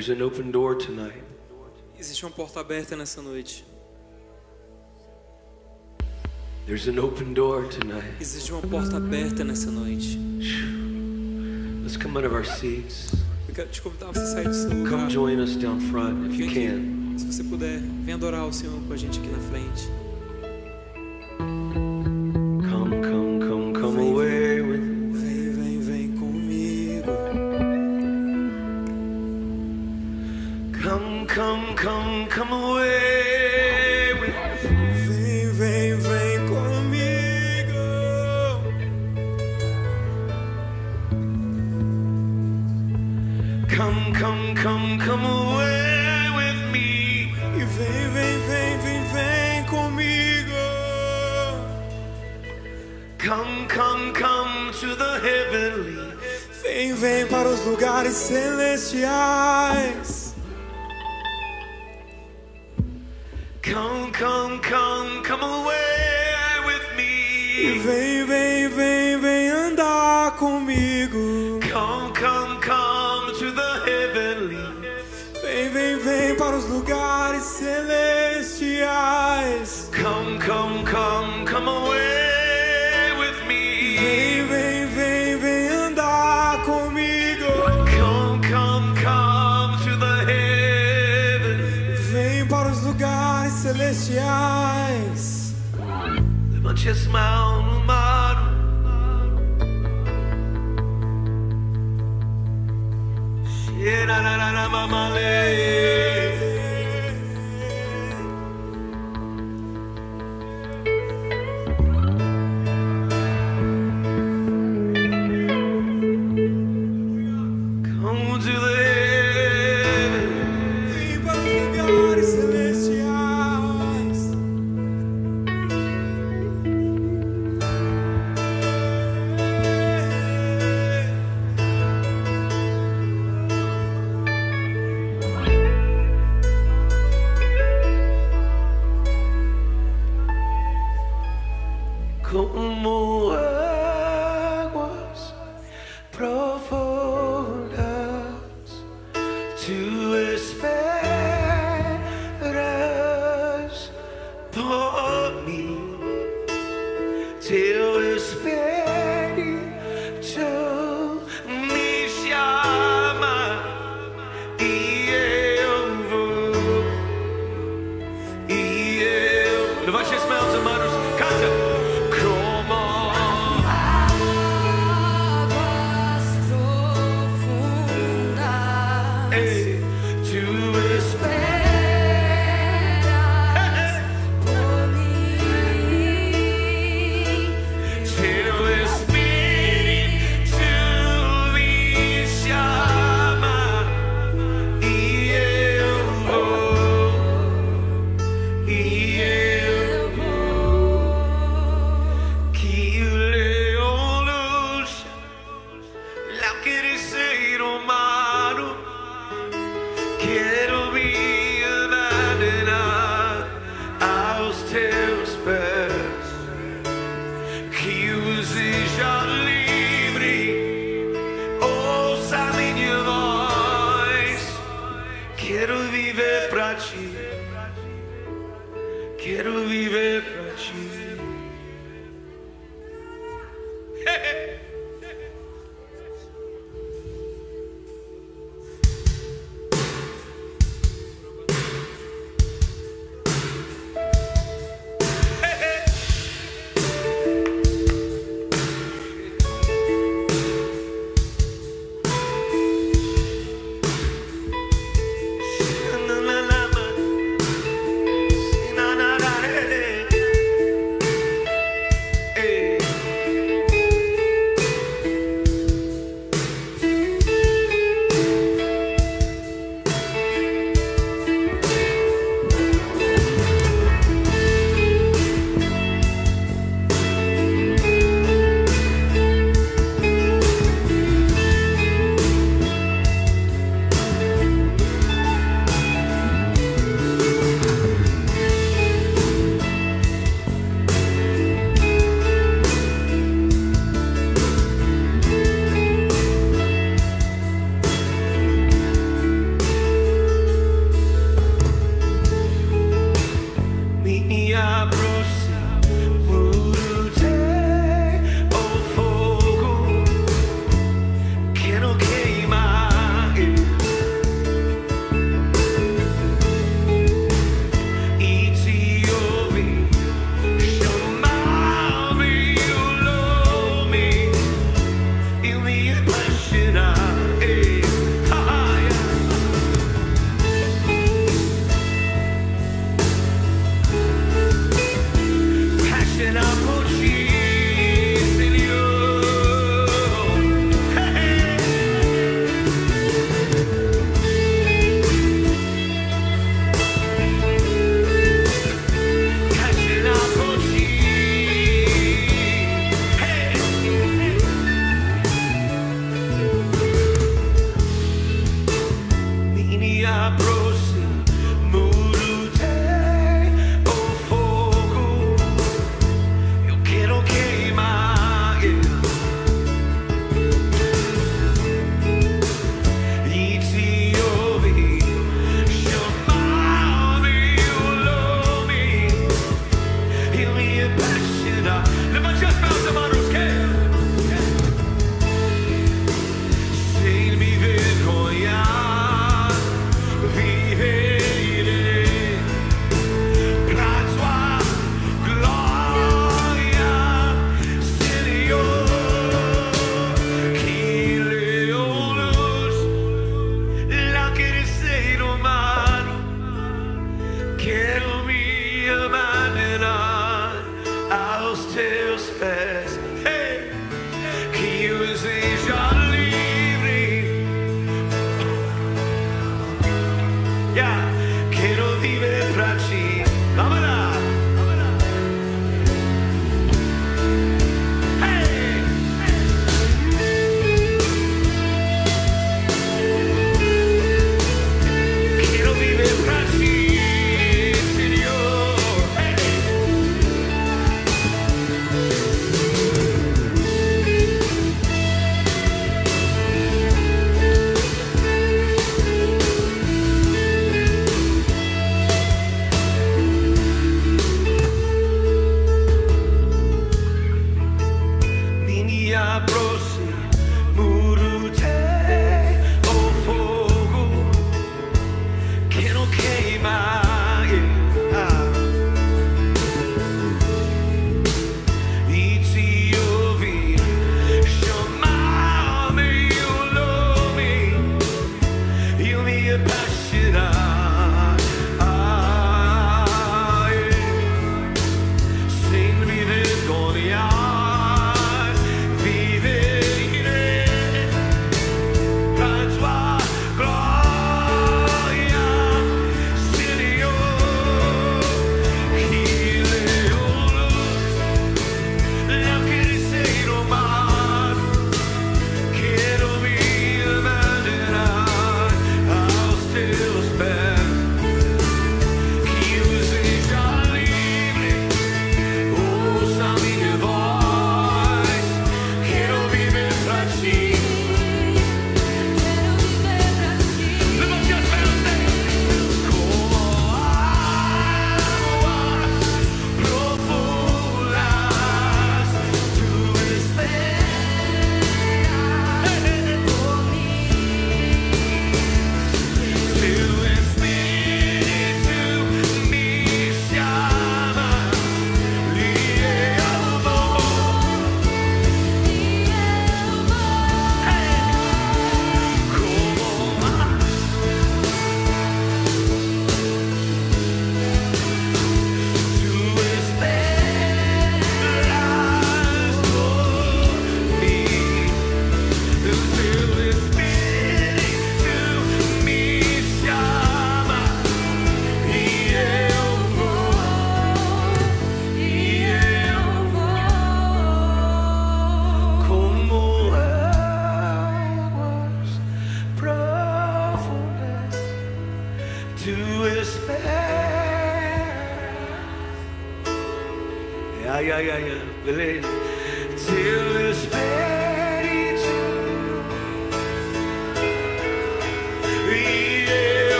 There's an open door tonight. Existe uma porta aberta nessa noite. There's an open door tonight. Existe uma porta aberta nessa noite. Let's come out of our seats. Come join us down front if you can. Se você puder, venha adorar o Senhor com a gente aqui na frente.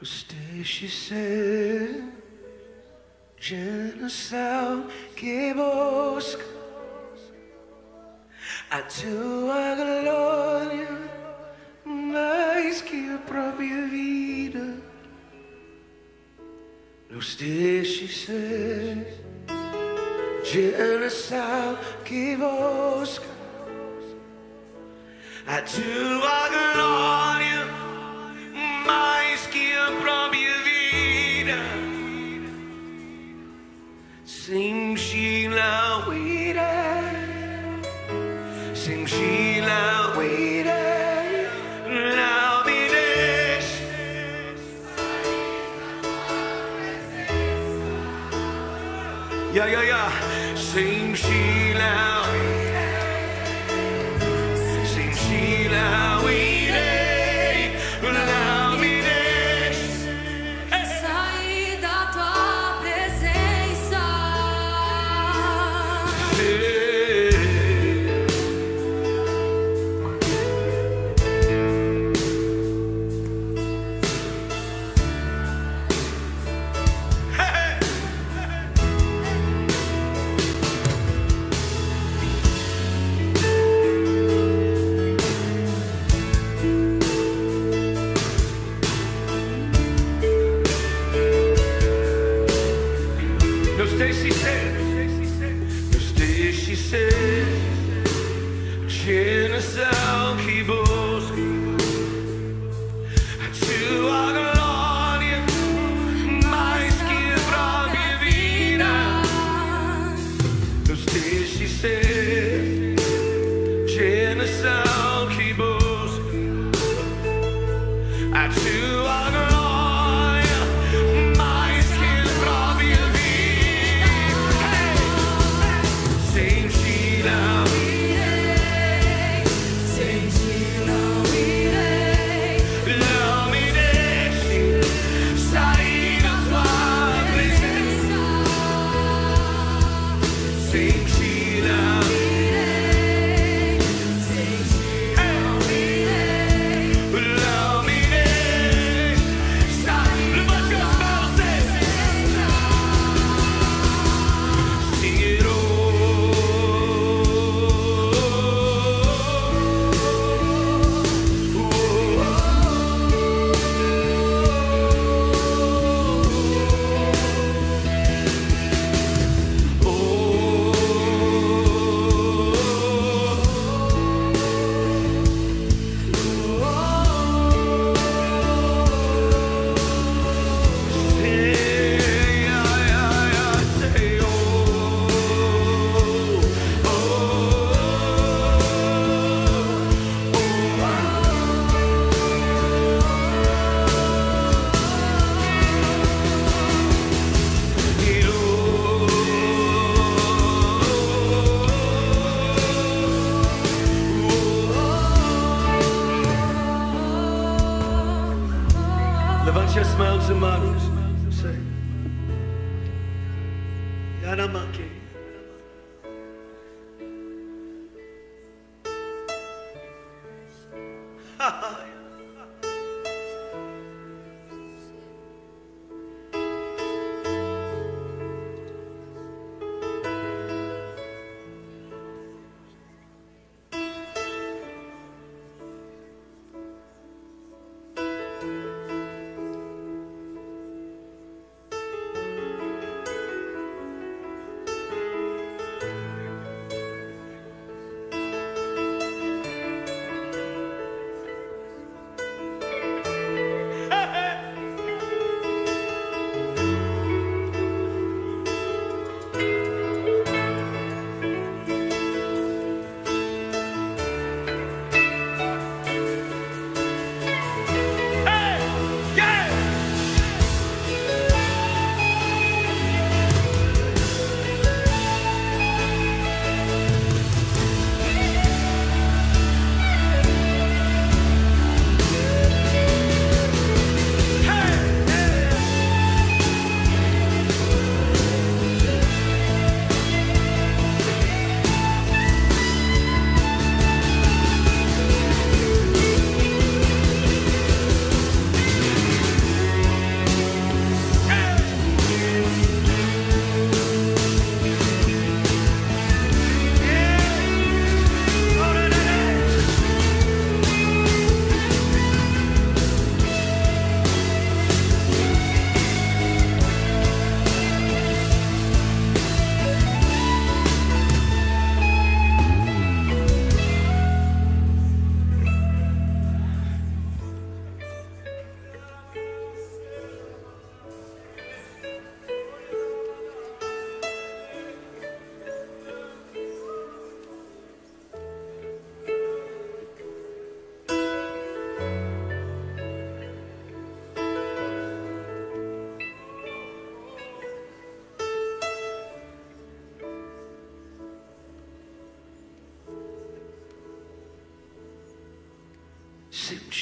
Usted, she said, genocide que busca a tua glória mais que a própria vida. Nos deixe ser genocide que busca a tua glória.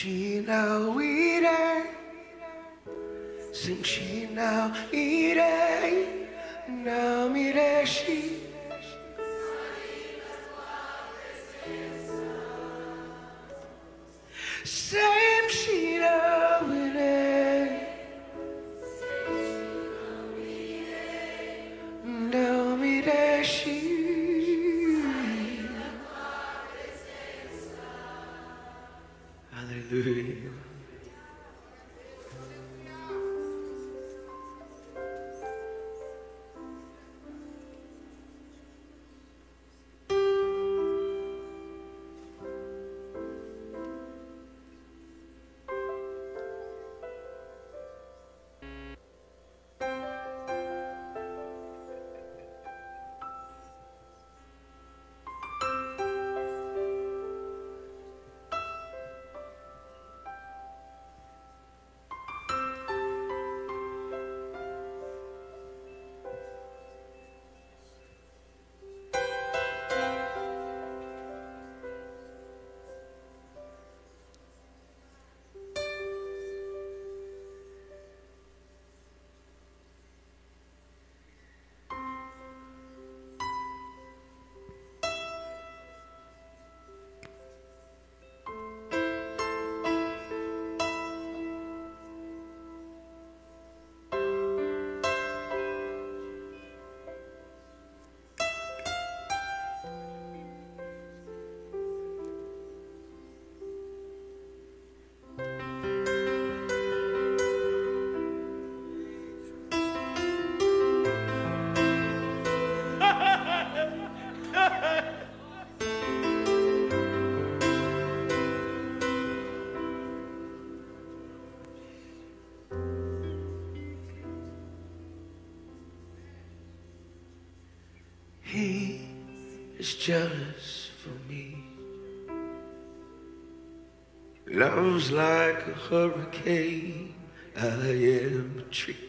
She we. is jealous for me. Love's like a hurricane, I am tricked.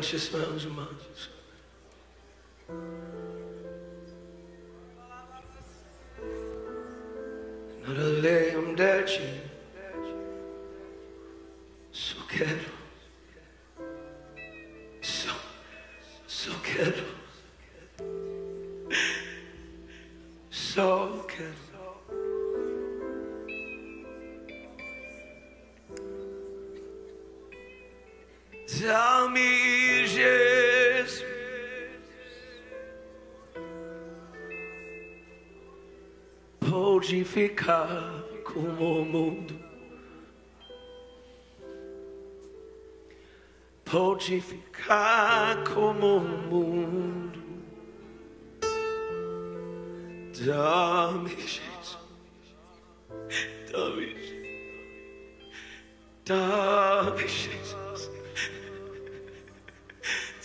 conscious smells and minds. Not a lamb that you so careful. pode ficar como o mundo. Pode ficar como o mundo. Dá-me, Jesus. Dá-me, Jesus. Dá-me, Jesus.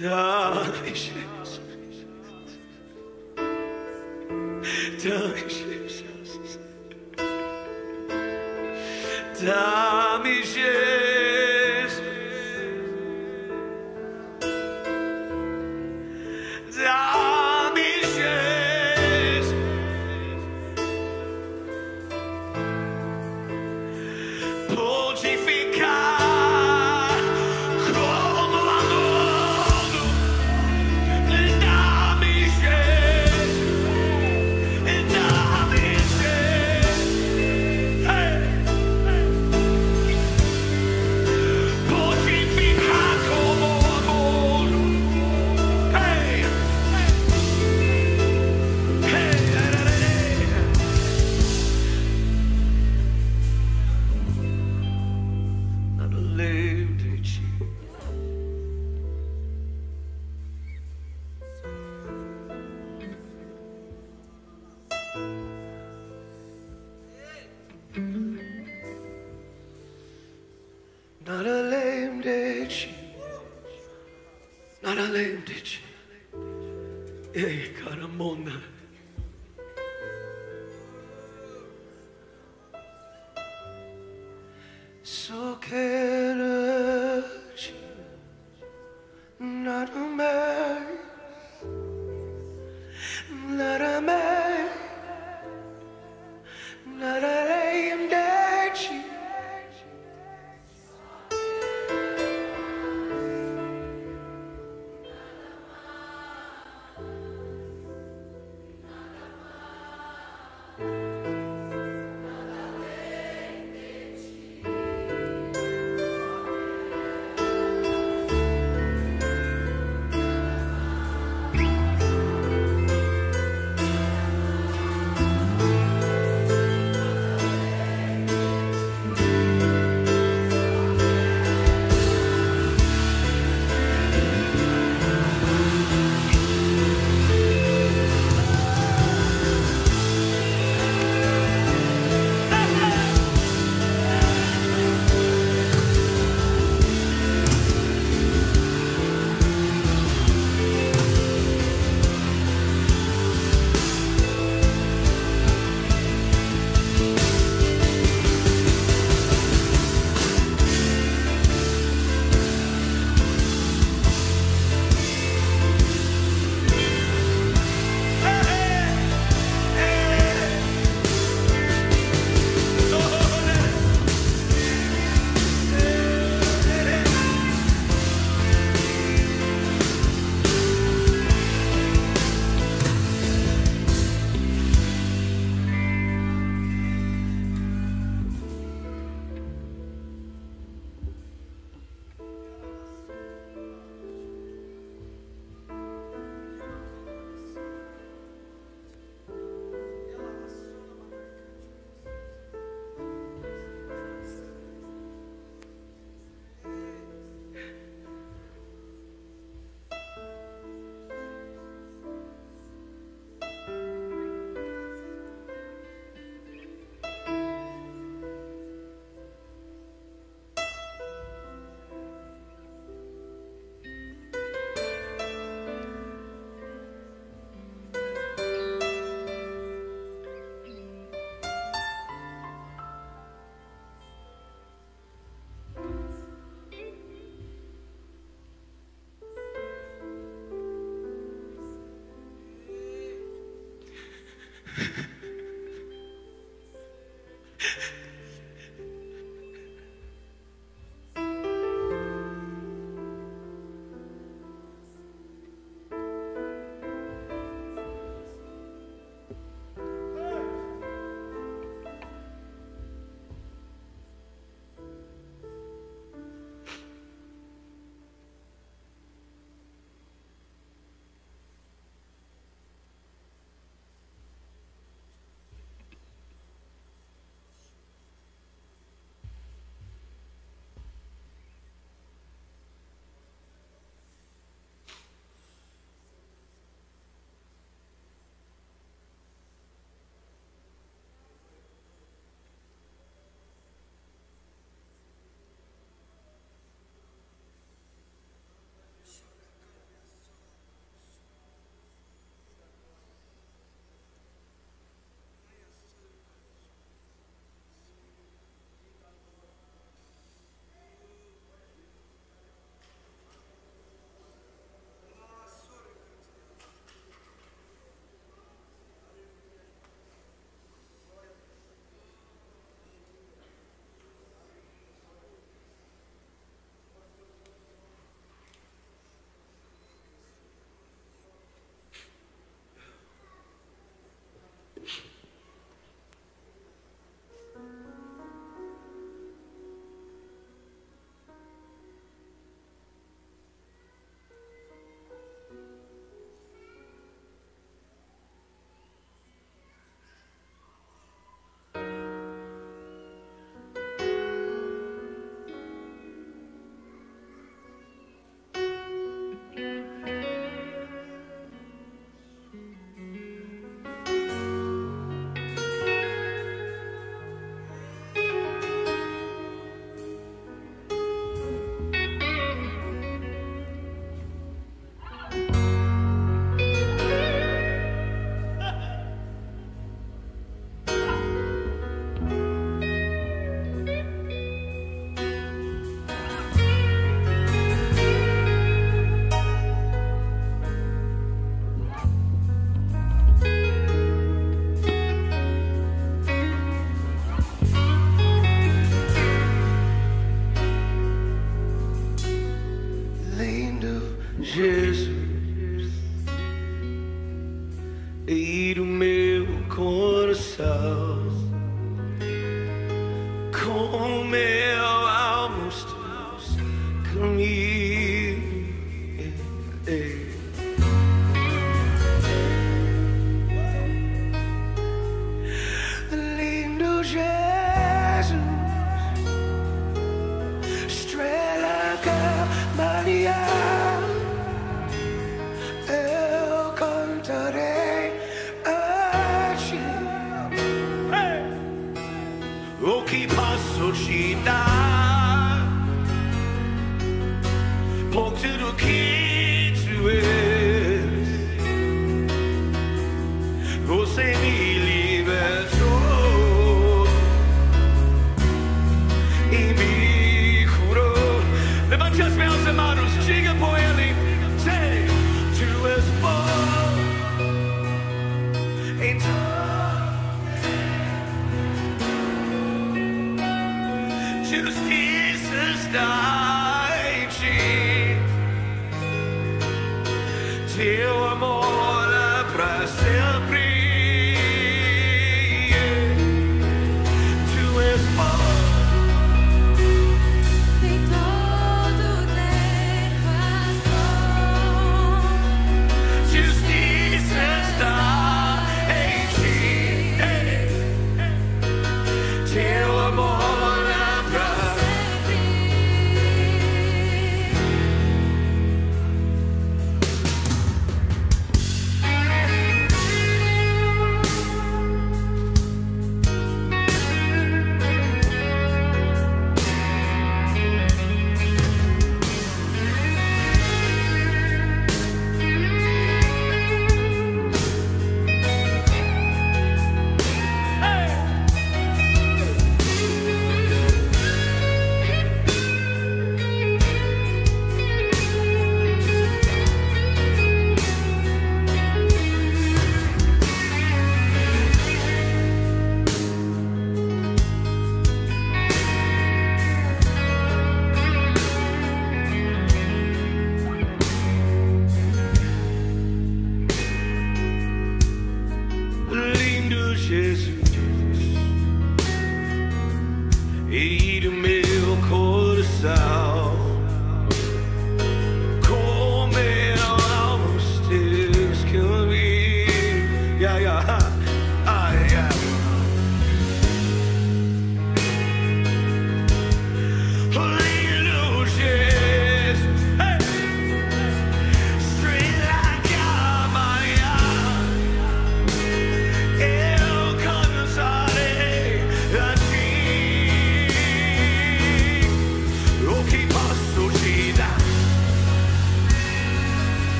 Dá-me.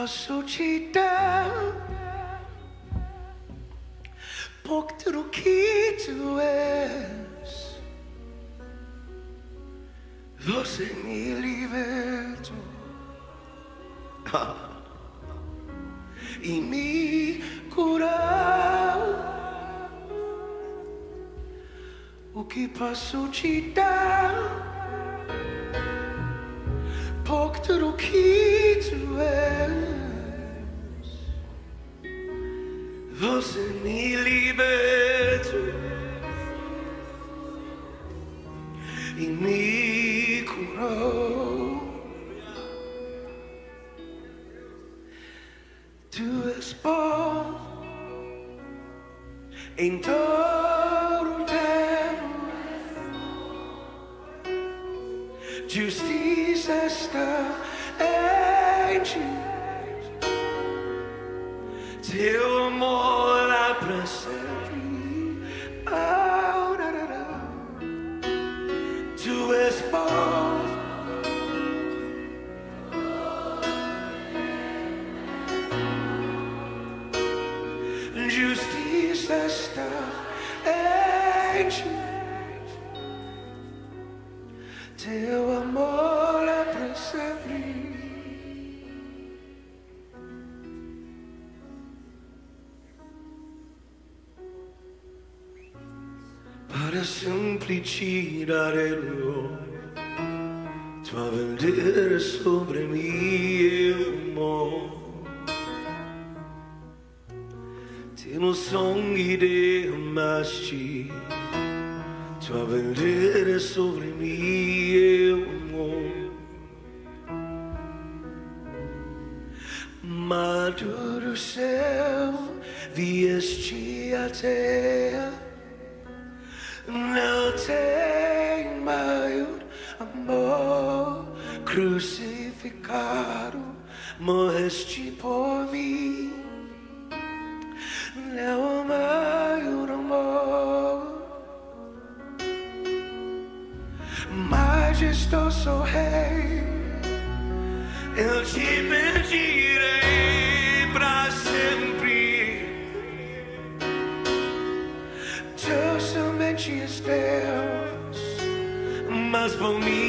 Posso te dar? Porque do que tu és, você me libertou e me curou. O que posso te dar? Tirar el olhar. Tua bandeira sobre mim eu morro. Teu sangue derramaste. Tua bandeira sobre mim eu morro. Maduro céu, vieste a tem maior amor crucificado, morreste por mim. Não há maior amor, majestoso rei. Eu te pedirei mas por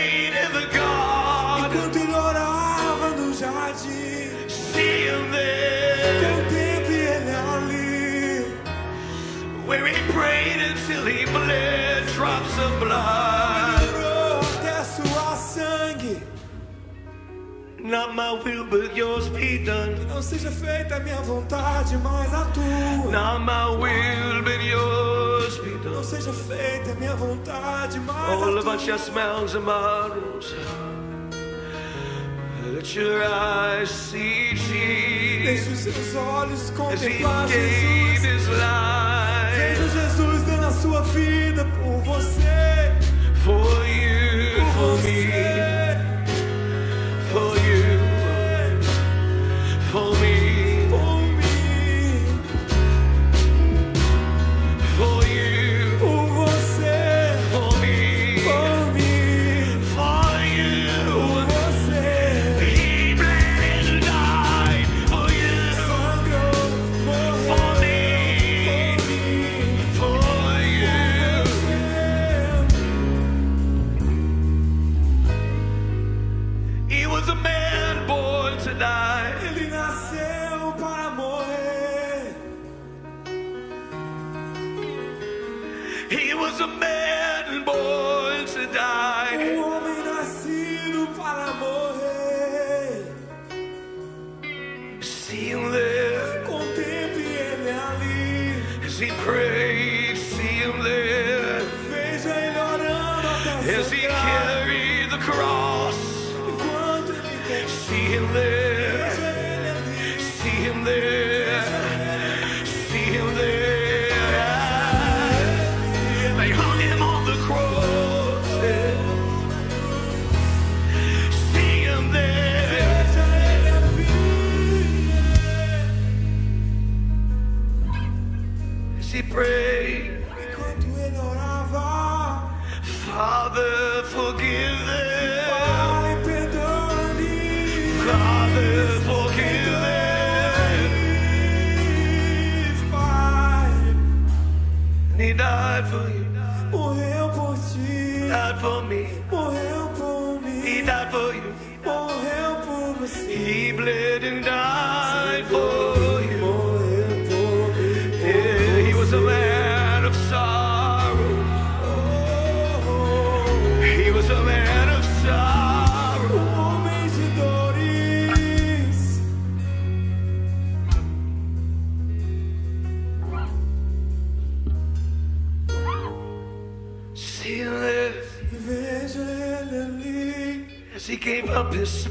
played in the garden. Enquanto ele orava no jardim. There. Contemple ele ali. Where he prayed until he bled drops of blood. Not my will, but yours be done. Que não seja feita a minha vontade, mas a tua. Not my will, but yours be done. Que não seja feita a minha vontade, mas All a tua. All about your smells and bottles. Let your eyes see Jesus. Deixe os seus olhos contemplar Jesus. Veja Jesus dando a sua vida por você. For you, for me.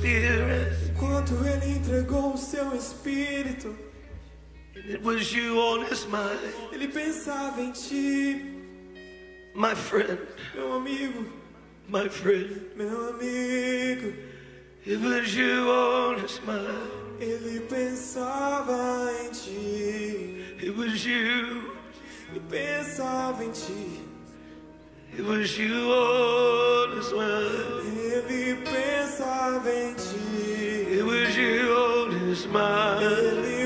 Spirit. Enquanto ele entregou o seu espírito, it was you on his mind, ele pensava em ti, my friend, meu amigo, my friend. meu amigo. It was you on his mind. Ele pensava em ti, It was you. ele pensava em ti. It was you on his mind. Ele pensava em ti. It was you on his mind.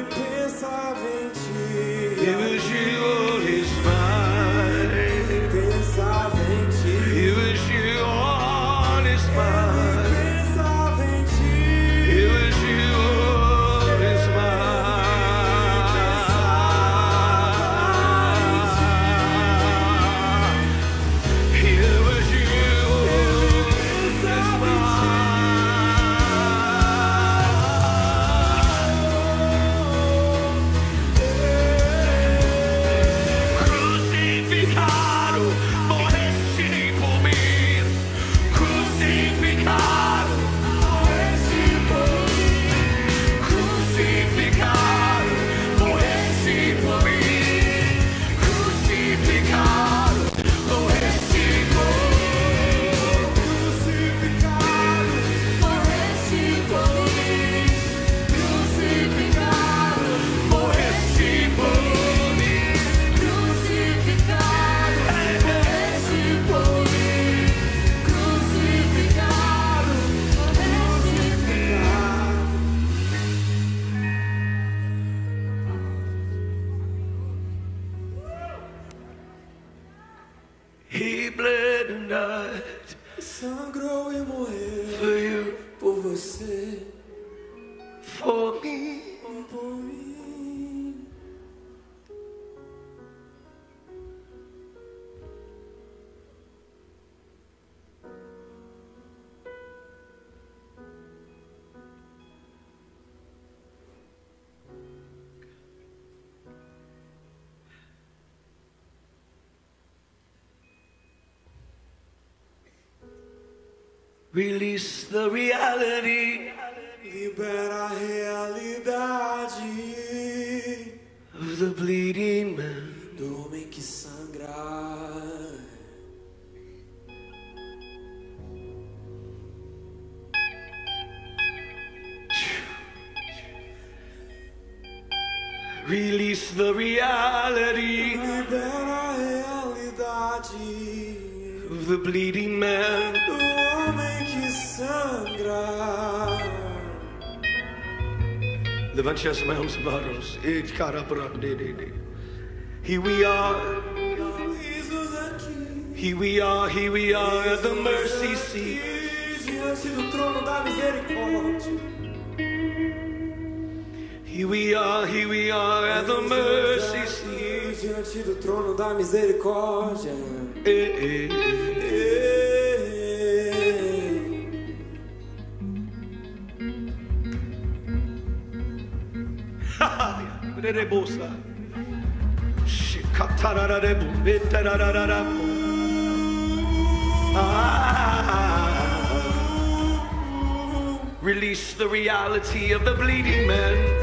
Sangrou e morreu for you, por você, for me. por mim. Release the reality Libera a realidade of the bleeding man. do homem que sangra. Release the reality Libera a realidade of the bleeding man. Here we are. Here we are, here we are at the mercy seat. Here we are, here we are at the mercy seat. Diante do trono da misericórdia. Eh, eh, eh. bosa. Shikatarara de ah. Release the reality of the bleeding man.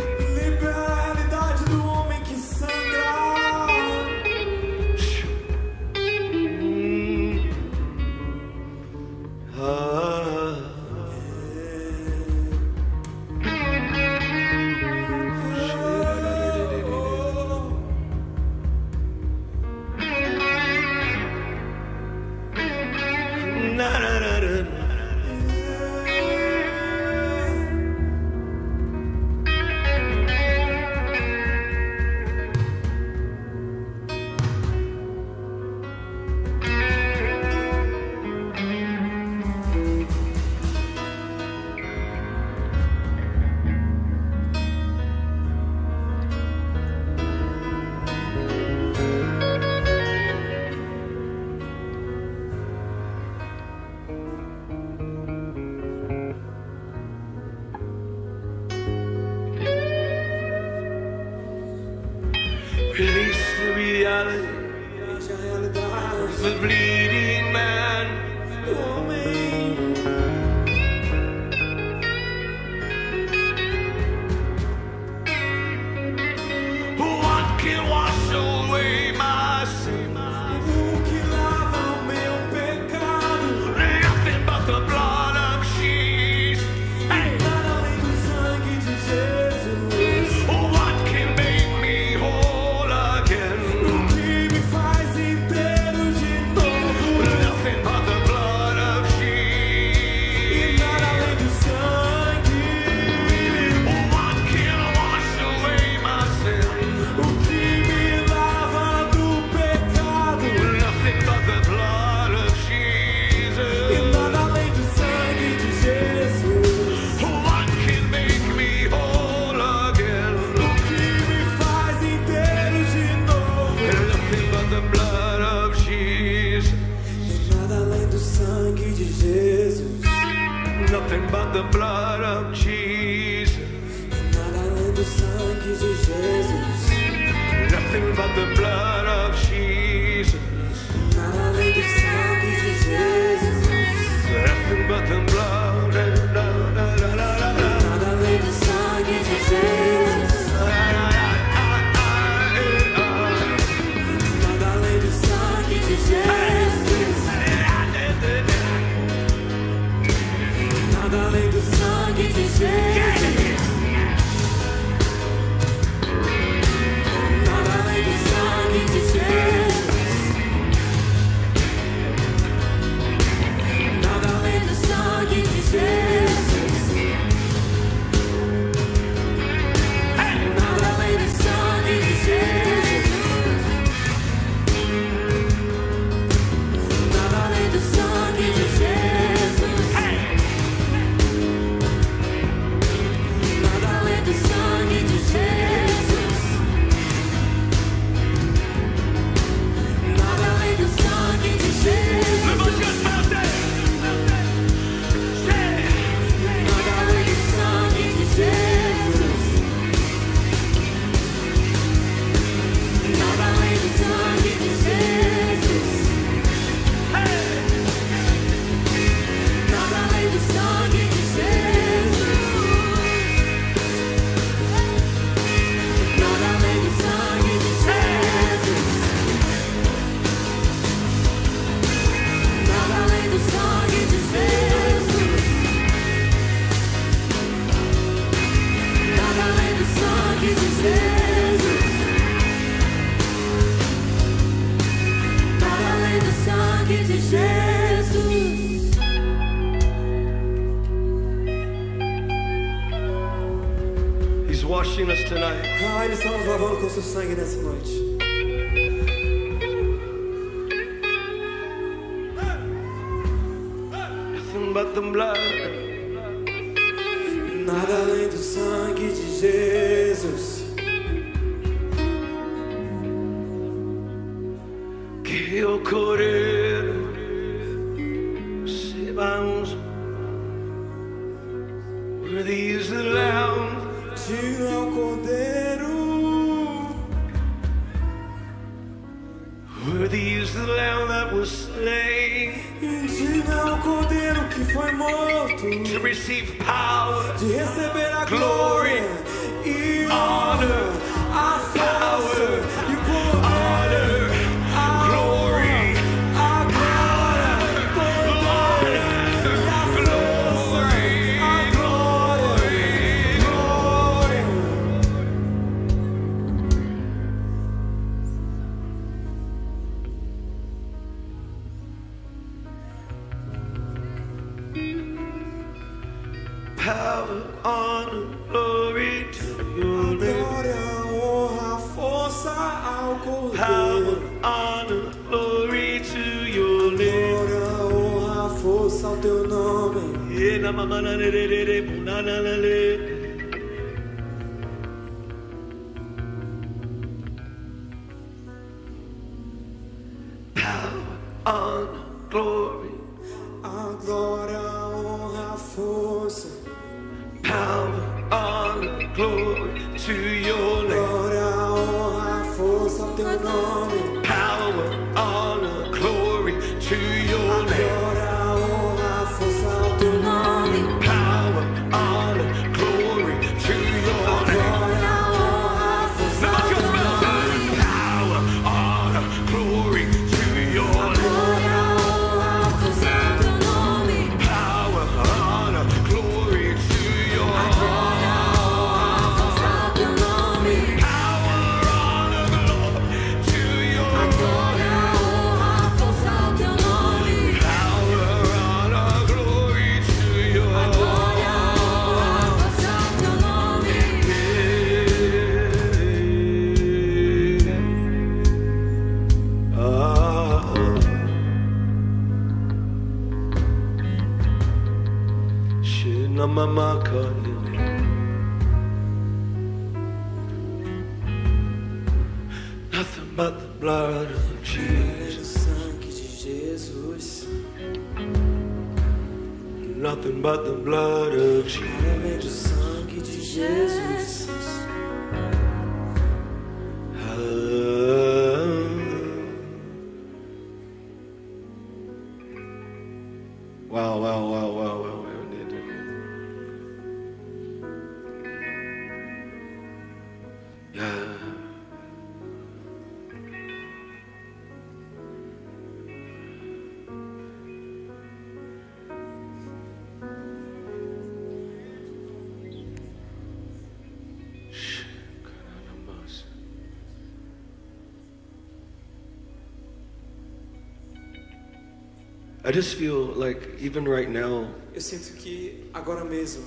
I just feel like even right now, Eu sinto que agora mesmo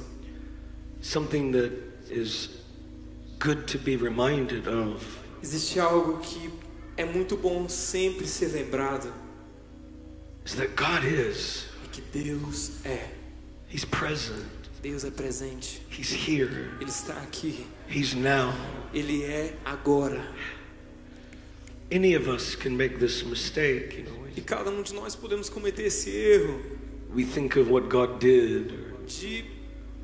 something that is good to be reminded of existe algo que é muito bom sempre ser lembrado. is that God is. É que Deus é. He's present. Deus é presente. He's here. Ele está aqui. He's now. Ele é agora. Any of us can make this mistake, you know. E cada um de nós podemos cometer esse erro We think of what God did de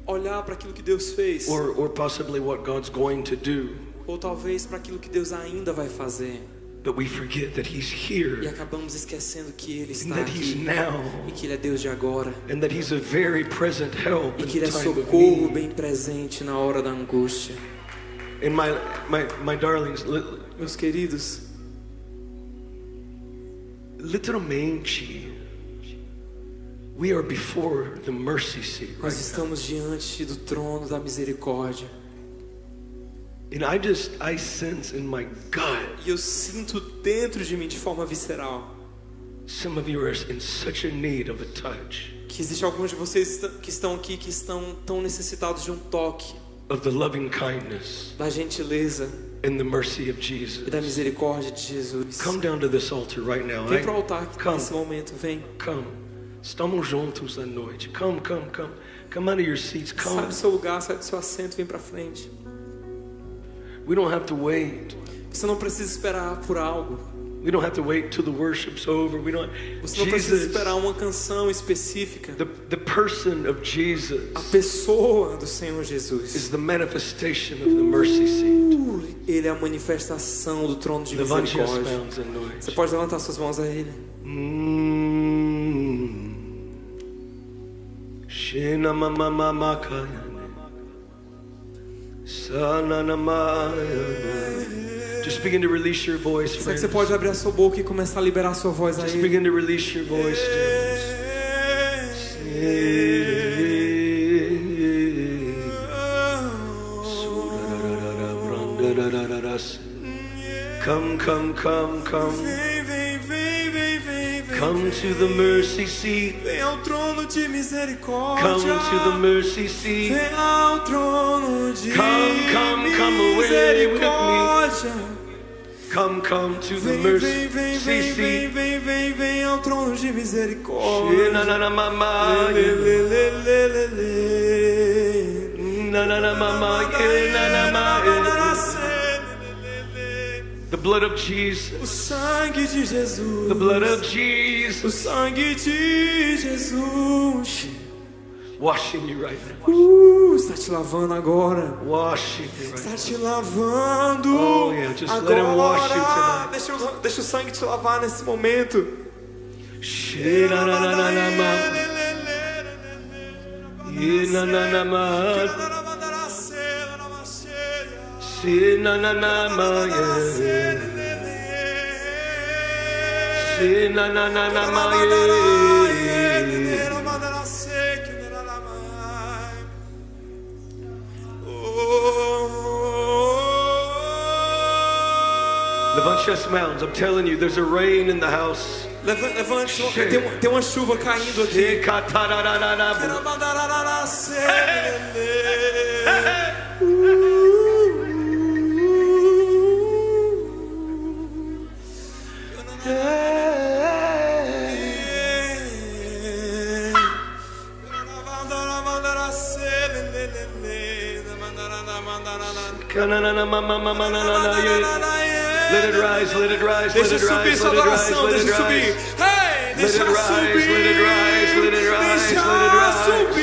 olhar para aquilo que Deus fez, or or possibly what God's going to do, ou talvez para aquilo que Deus ainda vai fazer, but we forget that he's e here acabamos esquecendo que Ele and está that he's aqui now e que Ele é Deus de agora and that he's a very present help e que Ele é socorro bem presente na hora da angústia. And my my my darlings, li- Meus queridos, literalmente we are before the mercy seat right? Nós estamos diante do trono da misericórdia. And I just I sense in my gut E eu sinto dentro de mim de forma visceral some of you are in such a need of a touch que existe alguns de vocês que estão aqui que estão tão necessitados de um toque of the loving kindness. da gentileza and the mercy of Jesus. e da misericórdia de Jesus. Come down to this altar right now. Vem para o altar come, nesse momento, vem. come. Estamos juntos à noite. Come, come, come. Come out of your seats. Sai Come. do seu lugar, sai do seu assento, vem para frente. We don't have to wait. Você não precisa esperar por algo. We don't have to wait till the worship's over. We don't. Você Jesus, precisa esperar uma canção específica. The, the person of Jesus. A pessoa do Senhor Jesus. Is the manifestation of the mercy seat. Uh, ele é a manifestação do trono de misericórdia. Você pode levantar suas mãos a Ele. Hmm. Shina. Sana namaya. Just begin to release your voice, Será que friends. você pode abrir a sua boca e começar a liberar a sua voz Just aí? begin to release your voice to Come, come, come, come. Vem, vem, vem, vem, vem, vem. Come to the mercy seat. Vem ao trono de misericórdia. Come to the mercy seat. Vem ao trono de Come, come, come away with me. Come, come to the Vem, vem, mercy vem, vem, vem, seat. vem, vem, vem ao trono de misericórdia. Na na na mama, Lê, lê, lê, lê, lê, lê. na na na mama, na na ma. The blood of Jesus, O sangue de Jesus. the blood of O Jesus, sangue de Jesus. Washing you right now, Uh, está te lavando agora. washing you right Está te lavando. Oh, yeah, just let him wash you tonight. Deixa, o- deixa o sangue te lavar nesse momento. Na na na na ma, na na na ma, si na na na ma, yeah. Si na na na na ma, yeah. Let it rise, let it rise, let it rise, let it rise, let it rise, let it rise, let it rise, let it rise, let it rise, let it rise, let it rise, let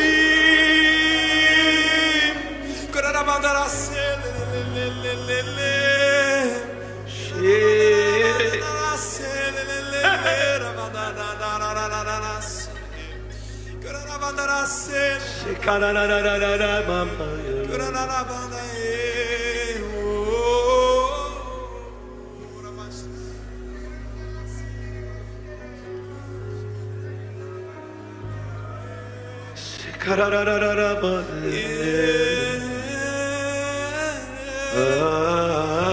oh, oh. Espírito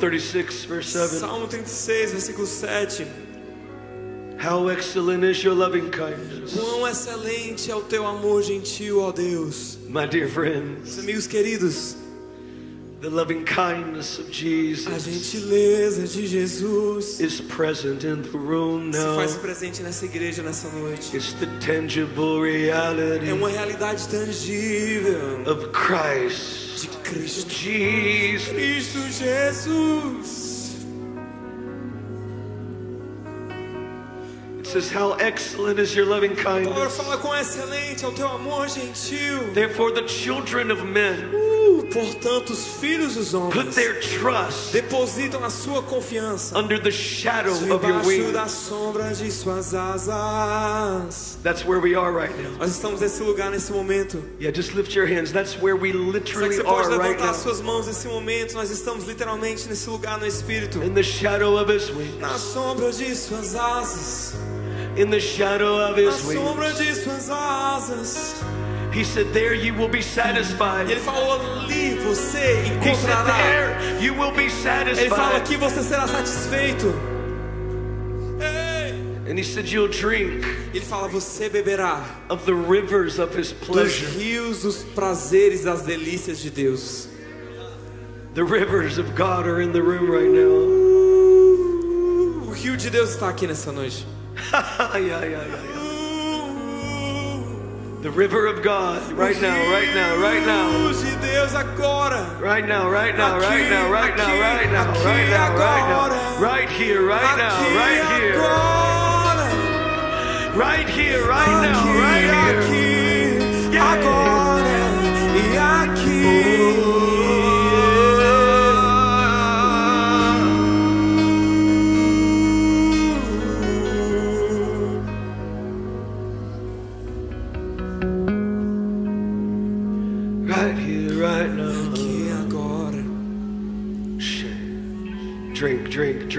36, verse 7. Salmo 36, versículo 7. How excellent is your loving kindness, Quão excelente é o teu amor gentil, ó Deus. my dear friends. Meus amigos queridos, The loving kindness of a Jesus gentileza de Jesus is present in the room se faz now. presente nessa igreja nessa noite. It's the tangible reality É uma realidade tangível of Christ. De Cristo. Jesus. Cristo Jesus. It says, How excellent is your loving A palavra kindness. fala quão excelente é o teu amor gentil. Therefore, the children of men Uh, portanto, os filhos dos put homens their trust depositam a sua confiança under the shadow of your debaixo da wings. sombra de suas asas. That's where we are right now. Nós estamos nesse lugar nesse momento. Yeah, just lift your hands. That's where we literally você pode are right levantar now. as suas mãos nesse momento? Nós estamos literalmente nesse lugar no Espírito. In the shadow of his wings. Na sombra de suas asas. in the shadow of na his sombra wings. de suas asas. He said, There you will be satisfied. Ele falou ali você He said, encontrará. There you will be Ele fala satisfied. que você será satisfeito. Ei! And he said, You'll drink Ele fala você beberá of the rivers of his dos pleasure. rios dos prazeres das delícias de Deus. The rivers of God are in the room right now. O rio de Deus está aqui nessa noite. yeah, yeah, yeah, yeah. The river of God right now, right now, right now. Rio de Deus agora. Right now, right now, right now, right now, right now, right now, right now, right here, right now, right here, right here, right now, right here. Yeah.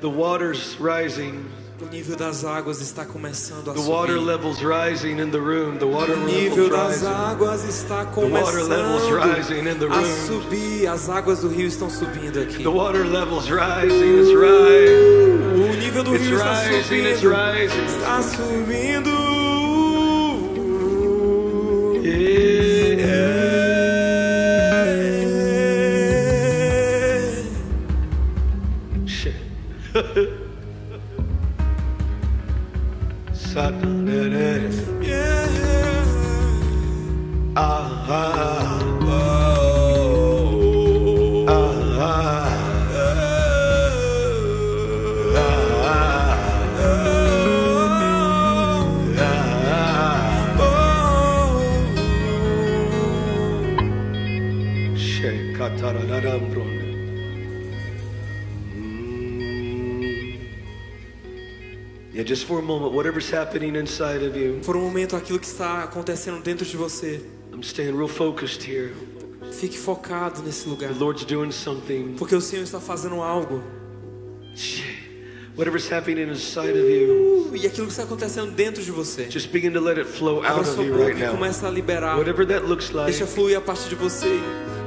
the, water's rising. O nível das águas está começando a The water subir. level's rising in the room. The water O nível das águas está water começando a subir. As águas do rio estão subindo aqui. The water level's rising. It's rising. O nível do It's rio está rising. Subindo. Está subindo. Yeah, just for a moment, whatever's happening inside of you, Por um momento, aquilo que está acontecendo dentro de você, I'm staying real focused here. fique focado nesse lugar. The Lord's doing something. Porque o Senhor está fazendo algo. Whatever's happening inside of you, E aquilo que está acontecendo dentro de você. just begin to let it flow Abra out of you right now. começa a liberar. Whatever that looks like. Deixa fluir a partir de você,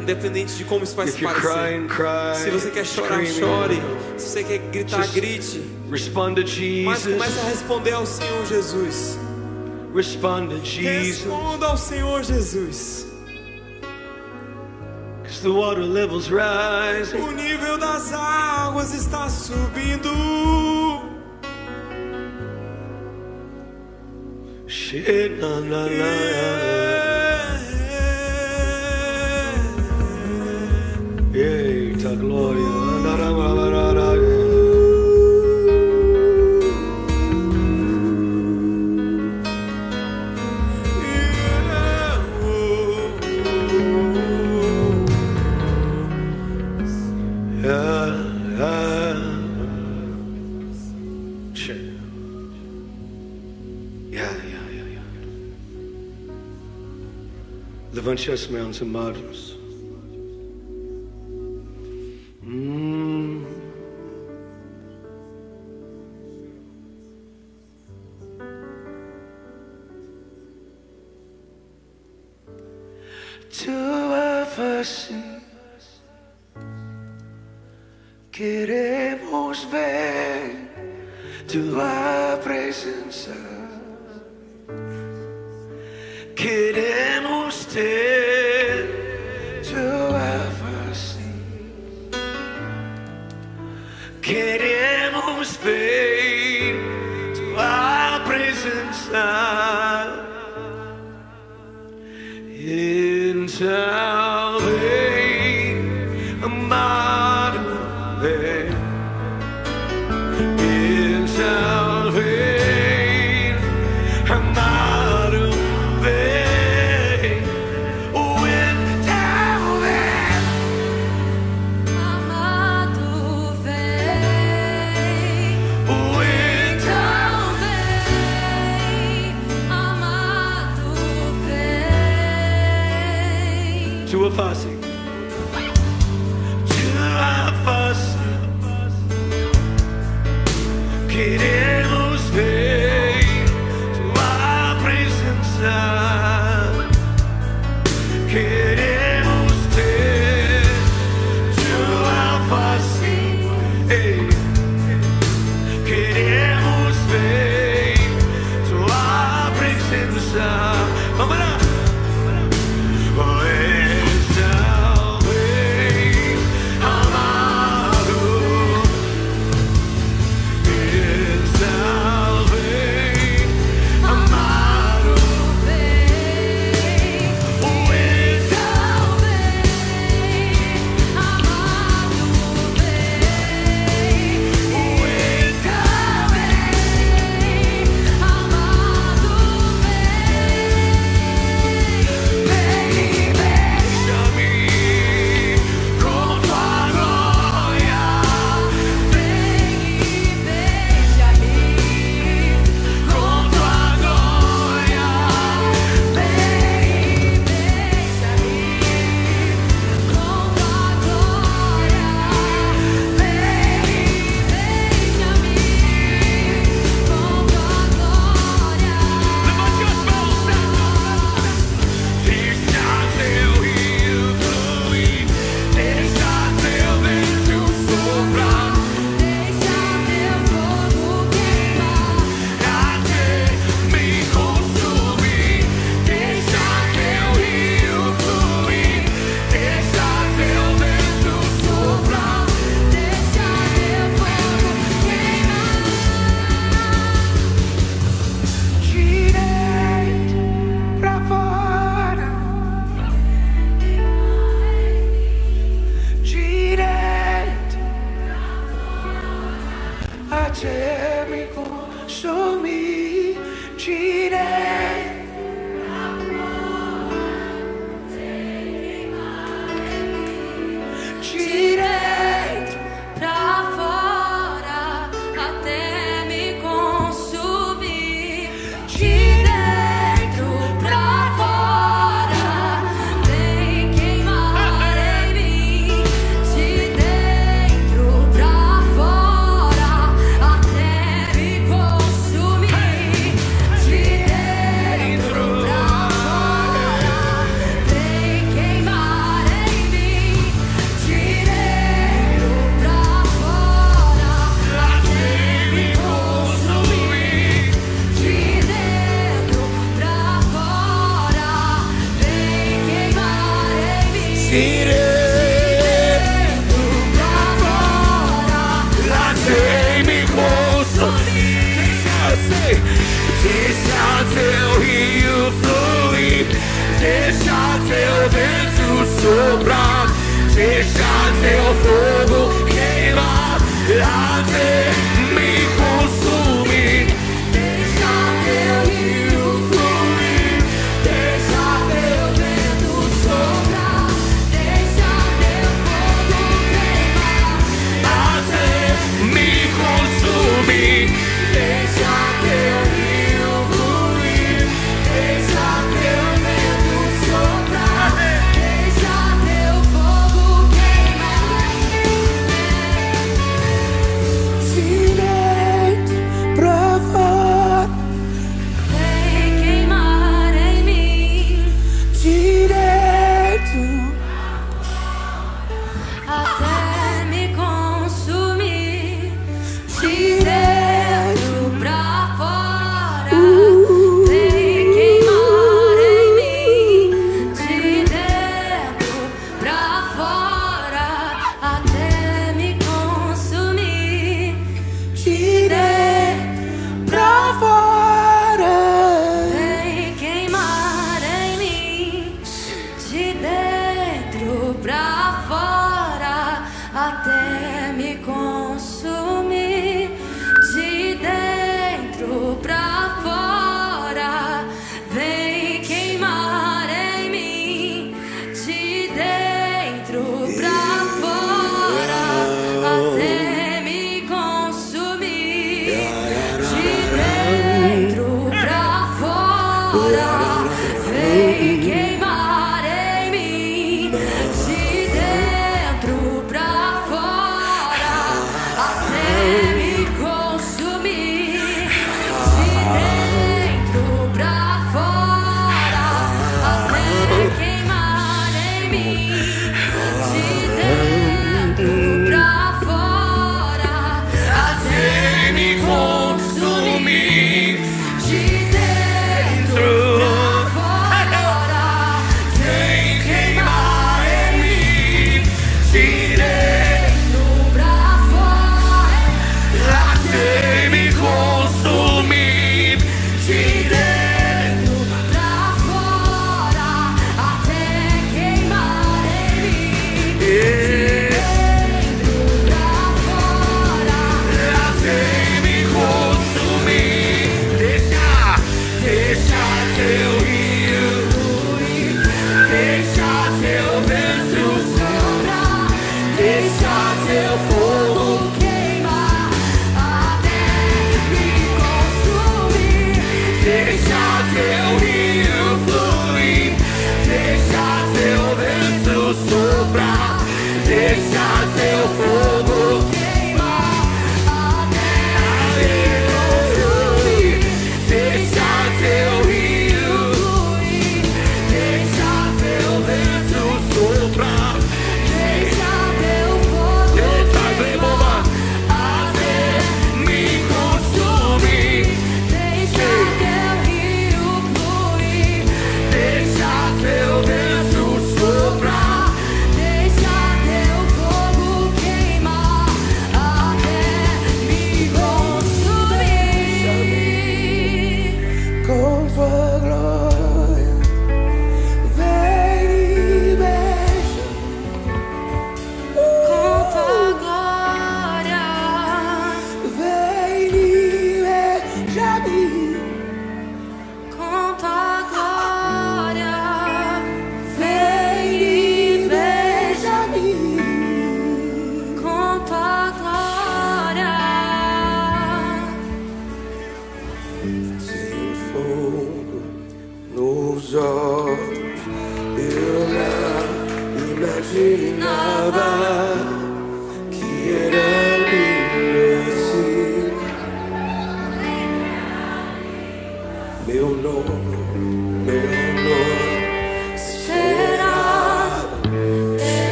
independente de como isso vai se parecer. crying, cry. Se você quer chorar, screaming. chore. Se você quer gritar, Just grite. Respond to Mas comece a Jesus. responder ao Senhor Jesus. Respond to Jesus. Responda ao Senhor Jesus. Cause the water level's rising. O nível das águas está subindo. Shit, na, na, na. Eita glória. Levante as mãos, amados.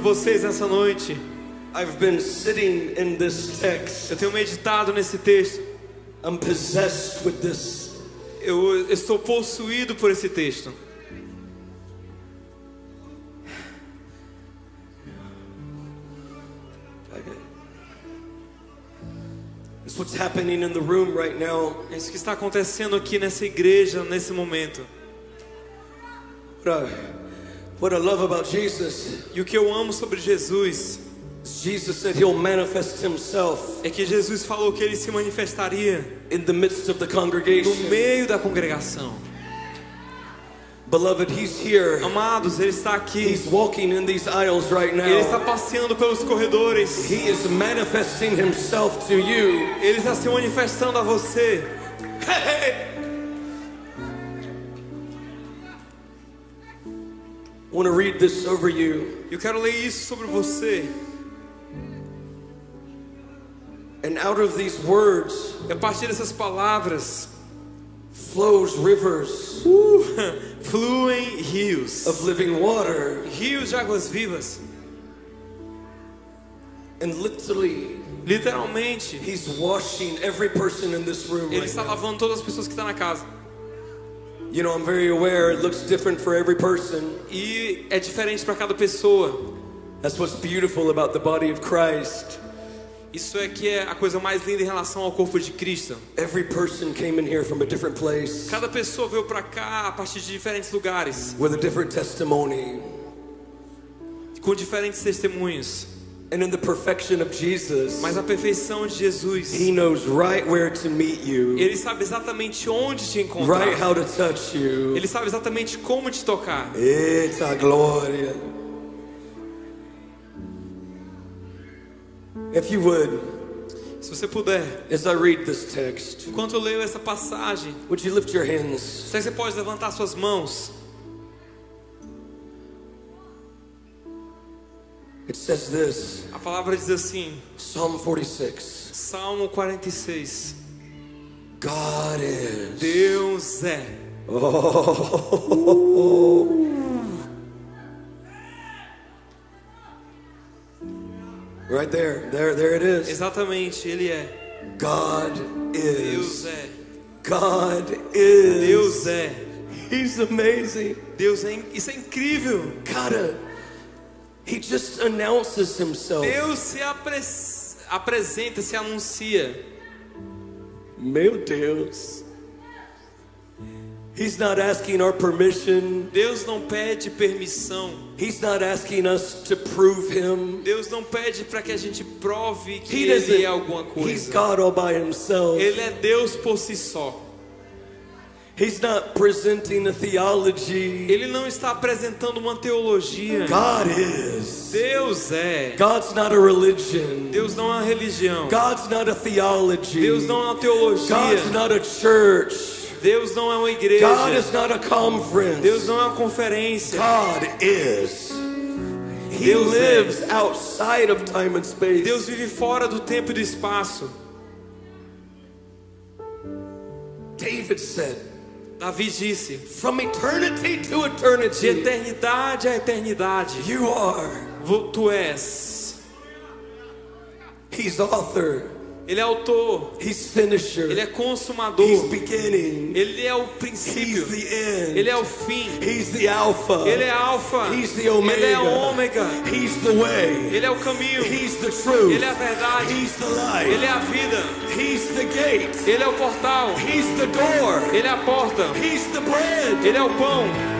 Vocês nessa noite. I've been sitting in this text. Eu tenho meditado nesse texto. I'm possessed with this. Eu estou possuído por esse texto. What's happening in the room right now. É isso que está acontecendo aqui nessa igreja nesse momento. What what I love about Jesus E o que eu amo sobre Jesus Jesus said he'll manifest himself é que Jesus falou que ele se manifestaria in the midst of the no congregation. meio da congregação. Beloved, he's here. Amados, ele está aqui. He's walking in these aisles right Ele está now. passeando pelos corredores. He is manifesting himself to you. Ele está se manifestando a você. This over you. Eu quero ler isso sobre você. And out of these words E a partir dessas palavras flows rivers uh, fluem rios. of living water. Rios de águas vivas. And literally, Literalmente, he's washing every person in this room ele right está now. lavando todas as pessoas que estão na casa. You know, I'm very aware it looks different for every person. E é diferente para cada pessoa. That's what's beautiful about the body of Christ. Isso é que é a coisa mais linda em relação ao corpo de Cristo. Every person came in here from a different place Cada pessoa veio pra cá a partir de diferentes lugares, with a different testimony. com diferentes testemunhos. And in the perfection of Jesus, Mas a perfeição de Jesus, He knows right where to meet you, Ele sabe exatamente onde te right encontrar. how to touch you. Ele sabe exatamente como te tocar. Eita glória. If you would, Se você puder, as I read this text, enquanto eu leio essa passagem, would you lift your hands? será que você pode levantar suas mãos? It says this A palavra diz assim, Psalm 46 Salmo 46. God is. Deus é. Oh. Right there, there, there it is. Exatamente, Ele é. God Deus is. é. God is. Deus é. He's amazing. Deus é. Isso é incrível. Gotta. He just announces himself. Deus se apre- apresenta, se anuncia. Meu Deus. He's not asking our permission. Deus não pede permissão. He's not asking us to prove him. Deus não pede para que a gente prove que Ele é alguma He's coisa. God all by himself. Ele é Deus por si só. He's not presenting a theology. Ele não está apresentando uma teologia. God is. Deus é. God's not a religion. Deus não é uma religião. God's not a theology. Deus não é uma teologia. God's not a church. Deus não é uma God igreja. is not a conference. Deus não é uma conferência. God is. He Deus é. lives outside of time and space. Deus vive fora do tempo e do espaço. David said, Davi disse: from eternity to De eternity, eternidade a eternidade, you are. tu és. He's author. Ele é autor. Ele é consumador. Ele é o princípio. Ele é o fim. Ele é alfa. Ele é alfa. Ele é ômega. Ele é o caminho. Ele é a verdade. Ele é a vida. Ele é o portal. Ele é a porta. Ele é o pão.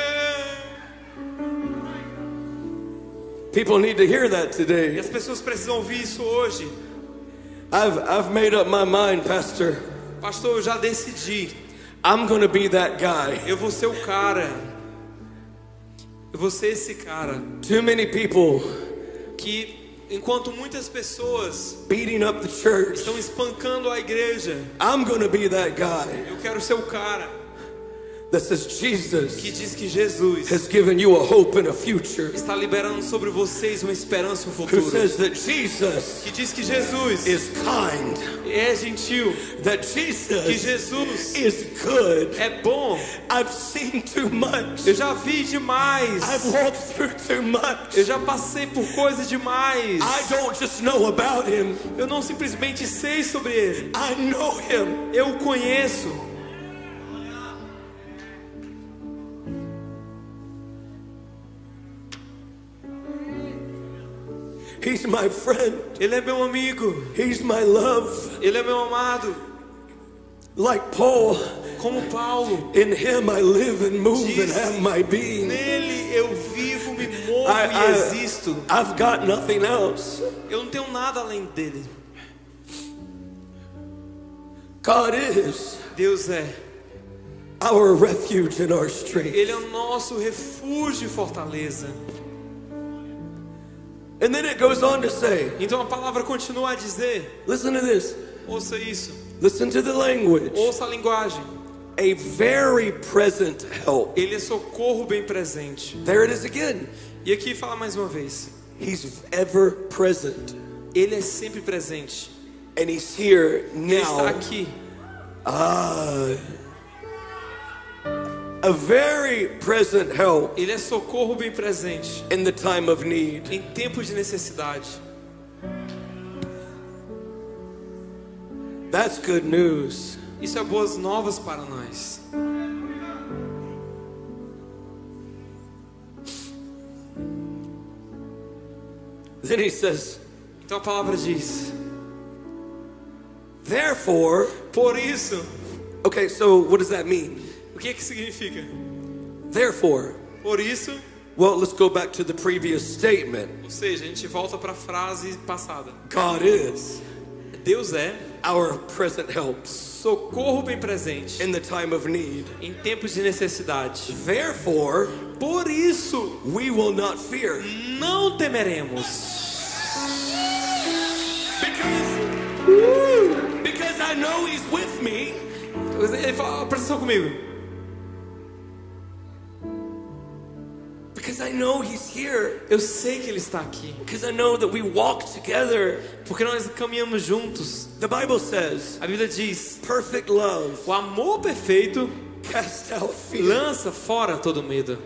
People need to hear that E today. as pessoas precisam ouvir isso hoje. I've I've made up my mind, Pastor. Pastor, eu já decidi. I'm going to be that guy. Eu vou ser o cara. Eu vou ser esse cara Too many people que, enquanto muitas pessoas beating up the church. estão espancando a igreja, I'm going to be that guy eu quero ser o cara that says que Jesus diz que Jesus has given you a hope and a future. está liberando sobre vocês uma esperança e um Who futuro. says that Jesus Que diz que Jesus is kind, é gentil, that que Jesus Jesus is good. é bom. I've seen too much. Eu já vi demais. I've walked through too much. Eu já passei por coisa demais. I don't just know about him. Eu não simplesmente sei sobre ele. I know him. Eu o conheço. He's my friend. Ele é meu amigo. He's my love. Ele é meu amado. Like Paul, Como Paulo. in him I live and move and Jesus. have my being. Nele eu vivo, me movo I, e existo. I, I've got nothing else. Eu não tenho nada além dele. God is Deus é. our refuge and our strength. Ele é o nosso refúgio e fortaleza. And then it goes on to say, Então a palavra continua a dizer: listen to this. ouça isso, Listen to the language. ouça a linguagem. A very present help. Ele é socorro bem presente. There it is again. E aqui fala mais uma vez: He's ever present. Ele é sempre presente. And He's here Ele está now. aqui. Ah, a very present help Ele é socorro bem presente in the time of need. em tempo de necessidade. That's good news. Isso é boas novas para nós. Then He says, Então a palavra diz: therefore, Por isso, okay, so what does that mean? O que que significa? Therefore, Por isso, well, let's go back to the previous statement. ou seja, a gente volta para a frase passada. God is Deus é our present help socorro bem presente in the time of need. em tempos de necessidade. Therefore, Por isso, we will not fear. não temeremos. Because, because I know He's with me. Ele fala, presta atenção comigo. Because I know He's here. Eu sei que Ele está aqui. Because I know that we walk together. Porque nós caminhamos juntos. The Bible says, A Bíblia diz: perfect love o amor perfeito cast out fear. lança fora todo medo.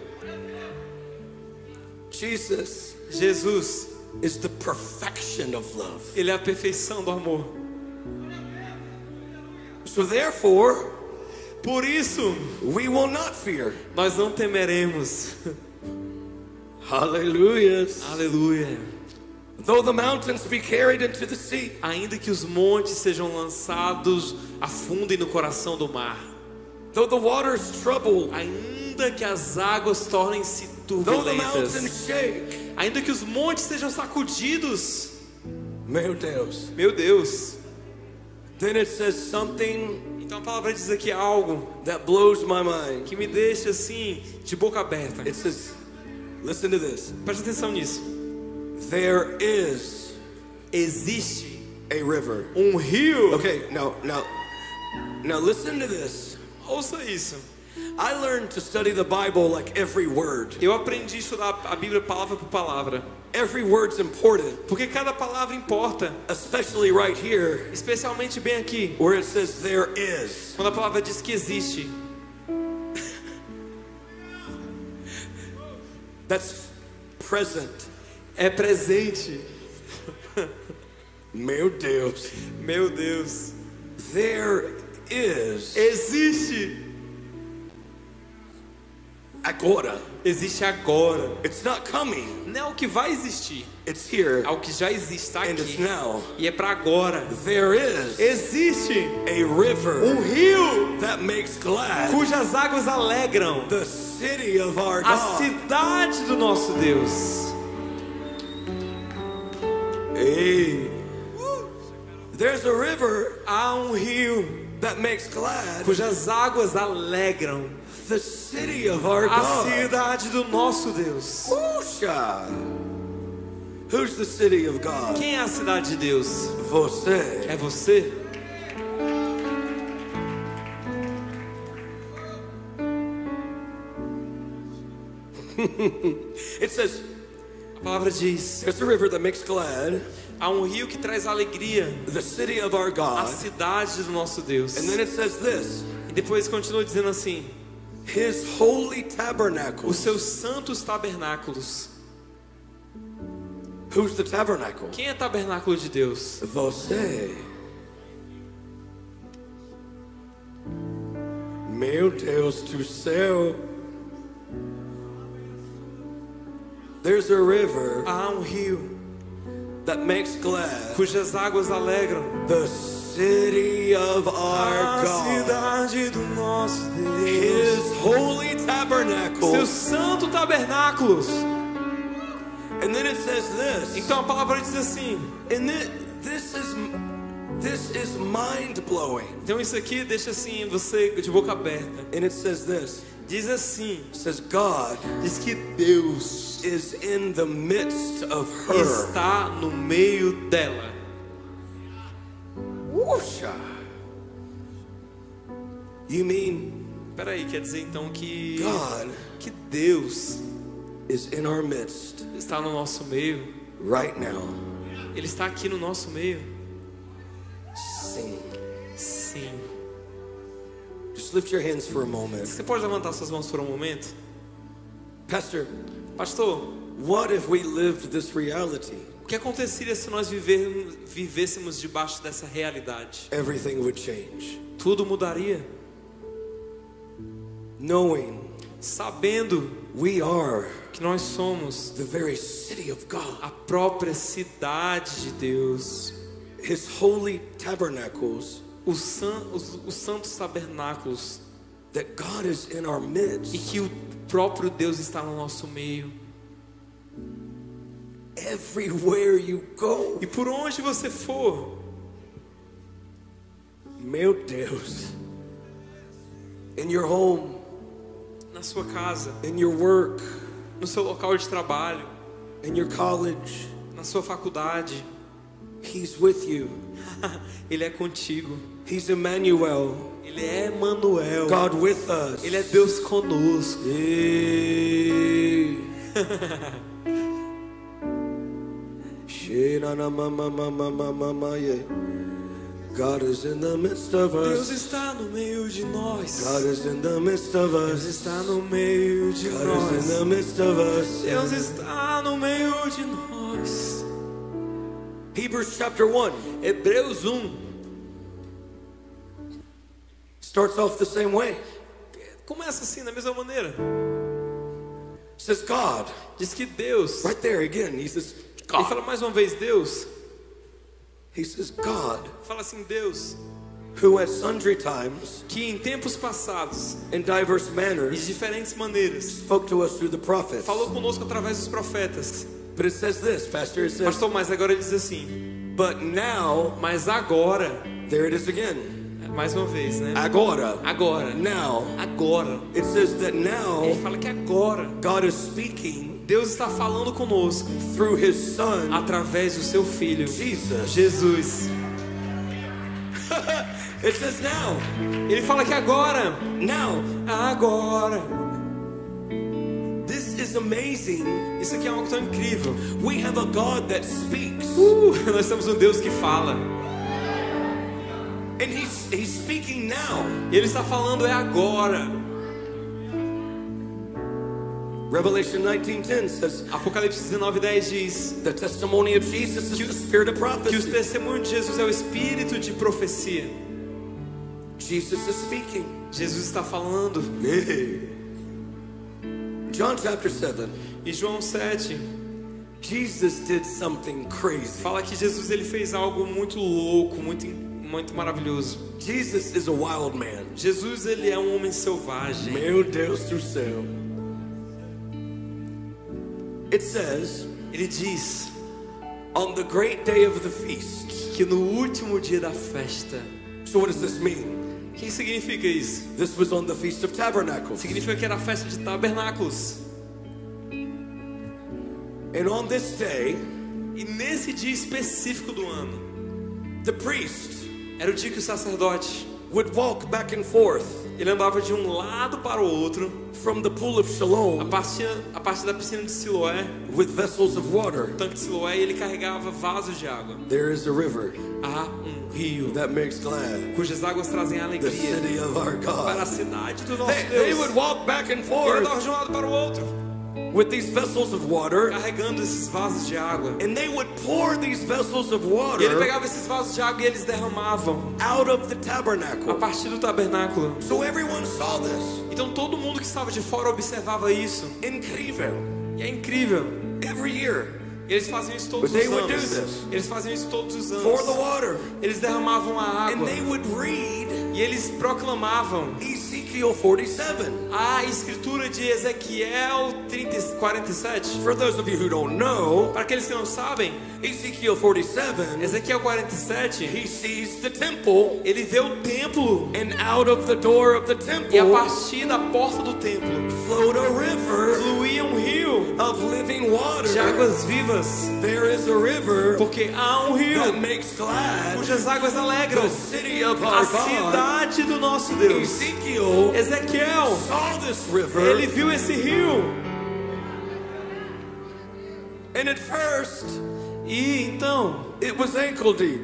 Jesus Jesus, is the perfection of love. Ele é a perfeição do amor. So therefore, Por isso, we will not fear. nós não temeremos. Hallelujah. Aleluia. Though the mountains be carried into the sea, Ainda que os montes sejam lançados, afundem no coração do mar. though the waters trouble, Ainda que as águas tornem-se though the turbulentas. mountains shake. Ainda que os montes sejam sacudidos. Meu Deus. Meu Deus. Then it says something Então a palavra diz aqui algo that blows my mind. que me deixa assim, de boca aberta. It says, listen to this. Presta atenção nisso. There is Existe a river. um rio. Okay, now, now, now listen to this. Ouça isso. I learned to study the Bible like every word. Eu aprendi a estudar a Bíblia palavra por palavra. Every word's important, Porque cada palavra importa. especially right here Especialmente bem aqui. where it says there is. Quando a palavra diz que existe. That's present. É presente. Meu Deus. Meu Deus. There is Existe. agora. Existe agora. It's not coming. Não é o que vai existir. It's here É o que já existe está and it's aqui. now. E é para agora. There is Existe a river um rio that makes glad cujas águas alegram the city of our a God. cidade do nosso Deus. Hey. There's a river Há um rio that makes glad cujas águas alegram the city of our a God. cidade do nosso Deus. Puxa. Who's the city of God? Quem é a cidade de Deus? Você. É você? It says A palavra diz: there's a river that makes glad há um rio que traz alegria the city of our a God. cidade do nosso Deus. And then it says this E depois continua dizendo assim: His holy os tabernacle. seus santos tabernáculos. Who's the tabernacle? Quem é tabernáculo de Deus? Você. Meu Deus do céu. There's a river Há um rio that makes glad cujas águas alegram the city of our a God. cidade do nosso Deus. His holy tabernacle. Seus santos tabernáculos. Então a palavra diz assim. And this, this is this is mind blowing. Então isso aqui deixa assim você de boca aberta. And it says this. Diz assim, It says God diz que Deus is in the midst of her. está no meio dela. Whoosha. You mean Peraí, quer dizer então que God que Deus is in our midst está no nosso meio right now. Ele está aqui no nosso meio. Sing. Sim. Just lift your hands for a moment. Você pode levantar suas mãos por um momento? Pastor, Pastor, what if we lived this reality? o que aconteceria se nós viver, vivêssemos debaixo dessa realidade? Everything would change. Tudo mudaria. Knowing Sabendo we are que nós somos the very city of God, a própria cidade de Deus, His holy tabernacles, os, san, os, os santos tabernáculos, that God is in our e midst. que o próprio Deus está no nosso meio. Everywhere you go, E por onde você for, meu Deus, in your home, na sua casa, in your work, no seu local de trabalho, in your college, na sua faculdade, He's with you. Ele é contigo. He's Emmanuel, Ele é Emmanuel. God with us. Ele é Deus conosco. Hey. God is in the midst of Deus us. está no meio de nós. God is in the midst of Deus us. está no meio de God is in nós. the midst of us. Deus está no meio de nós. Hebrews chapter 1 Hebreus 1 starts off the same way. começa assim, da mesma maneira. Says God, Diz que Deus. right there again. He says Ele God. fala mais uma vez, Deus. He says God, Fala assim, Deus. who at sundry times, Que em tempos passados, in diverse de manners, diferentes maneiras, spoke to us through the prophets. falou conosco através dos profetas. But it says this, Pastor. It says, Pastor, mas agora ele diz assim. but now, Mas agora. there it is again. Mais uma vez, né? Agora. Agora. Now, Agora. it says that now Ele fala que agora God is speaking Deus está falando conosco through His Son, através do seu filho Jesus. Jesus. It says now, Ele fala que agora, now. agora. This is amazing. Isso aqui é algo tão incrível. We have a God that speaks, Uh, nós temos um Deus que fala. and He's He's speaking now. E Ele está falando é agora. Revelation 19:10 says Apocalipse 19:10 diz the testimony of Jesus is the spirit of que o prophecy. testemunho de Jesus é o espírito de profecia. Jesus is speaking. Jesus está falando. John chapter 7. E João 7 Jesus did something crazy. fala que Jesus ele fez algo muito louco, muito muito maravilhoso. Jesus is a wild man. Jesus ele é um homem selvagem. Meu Deus do céu. It says, Ele diz on the great day of the feast. que no último dia da festa. So what does this mean? Que significa isso? This was on the Feast of Tabernacles. Significa que era a festa de tabernáculos. And on this day, E nesse dia específico do ano, the priest era o dia que o sacerdote would walk back and forth ele andava de um lado para o outro, from the pool of a partir, a partir da piscina de Siloé, with vessels of water. o tanque de Siloé, e ele carregava vasos de água. There is a river Há um rio that makes glad cujas águas trazem the alegria city of our para a God. cidade do nosso They, they Deus. would walk back and Ele forth andava de um lado para o outro, with these vessels of water, carregando esses vasos de água. and they would pour these vessels of E ele water pegava esses vasos de água e eles derramavam out of the a tabernacle. partir do tabernáculo. So everyone saw this. Então todo mundo que estava de fora observava isso. Incrível. E é incrível. Every year eles faziam isso todos os anos. Eles faziam isso todos os anos. water, Eles derramavam a and água e eles proclamavam Ezekiel 47. a escritura de Ezequiel 30, 47. For those of you who don't know, Para aqueles que não sabem, Ezekiel 47, Ezequiel 47, he sees the temple, ele vê o templo and out of the door of the e a temple partir da porta do templo flowed a river fluía um of living de water. águas vivas, There is a river porque há um rio that makes glad cujas águas alegram the city of a our God. cidade do nosso Deus. Ezekiel Ezequiel, saw this river ele viu esse rio And at first, E então, it was ankle deep.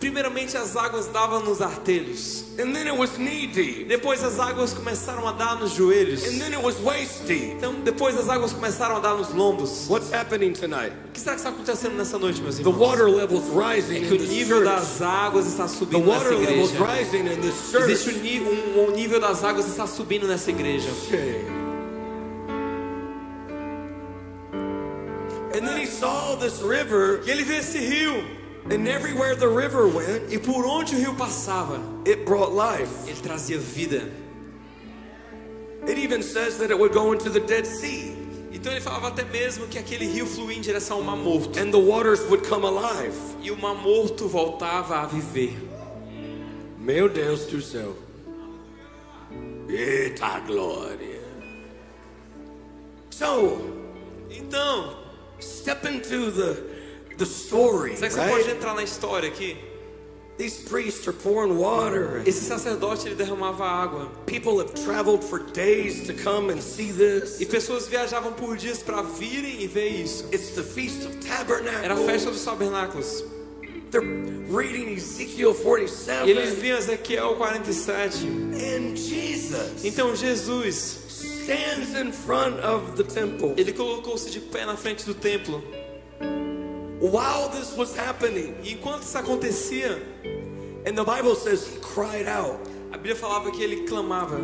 Primeiramente as águas davam nos artelhos. And then it was knee deep. Depois as águas começaram a dar nos joelhos. And then it was waist deep. Então, depois as águas começaram a dar nos lombos. What's happening tonight? O que será que está acontecendo nessa noite, meus The irmãos? water level's rising É que o nível das águas está The subindo nessa water level's igreja. rising in this Existe church. um, ni- um- um nível das águas está subindo nessa igreja. Okay. And then he saw this river, E ele vê esse rio. And everywhere the river went, E por onde o rio passava, it brought life. ele trazia vida. It even says that it would go into the Dead Sea, Então ele falava até mesmo que aquele rio fluía em direção ao mar morto. and the waters would come alive. E o mar morto voltava a viver. Meu Deus do céu. Eita glória. So, Então, step into the the story, será que você pode right? entrar na história aqui? These priests are pouring water. Esse sacerdote ele derramava água. People have traveled for days to come and see this. E pessoas viajavam por dias para virem e ver isso. It's the Feast of Era a festa dos Tabernacles. tabernáculos. They're reading Ezekiel E eles 47. viam Ezequiel 47. And Jesus Então Jesus, stands in front of the temple. ele colocou-se de pé na frente do templo. While this was happening, E enquanto isso acontecia, and the Bible says he cried out. a Bíblia falava que ele clamava.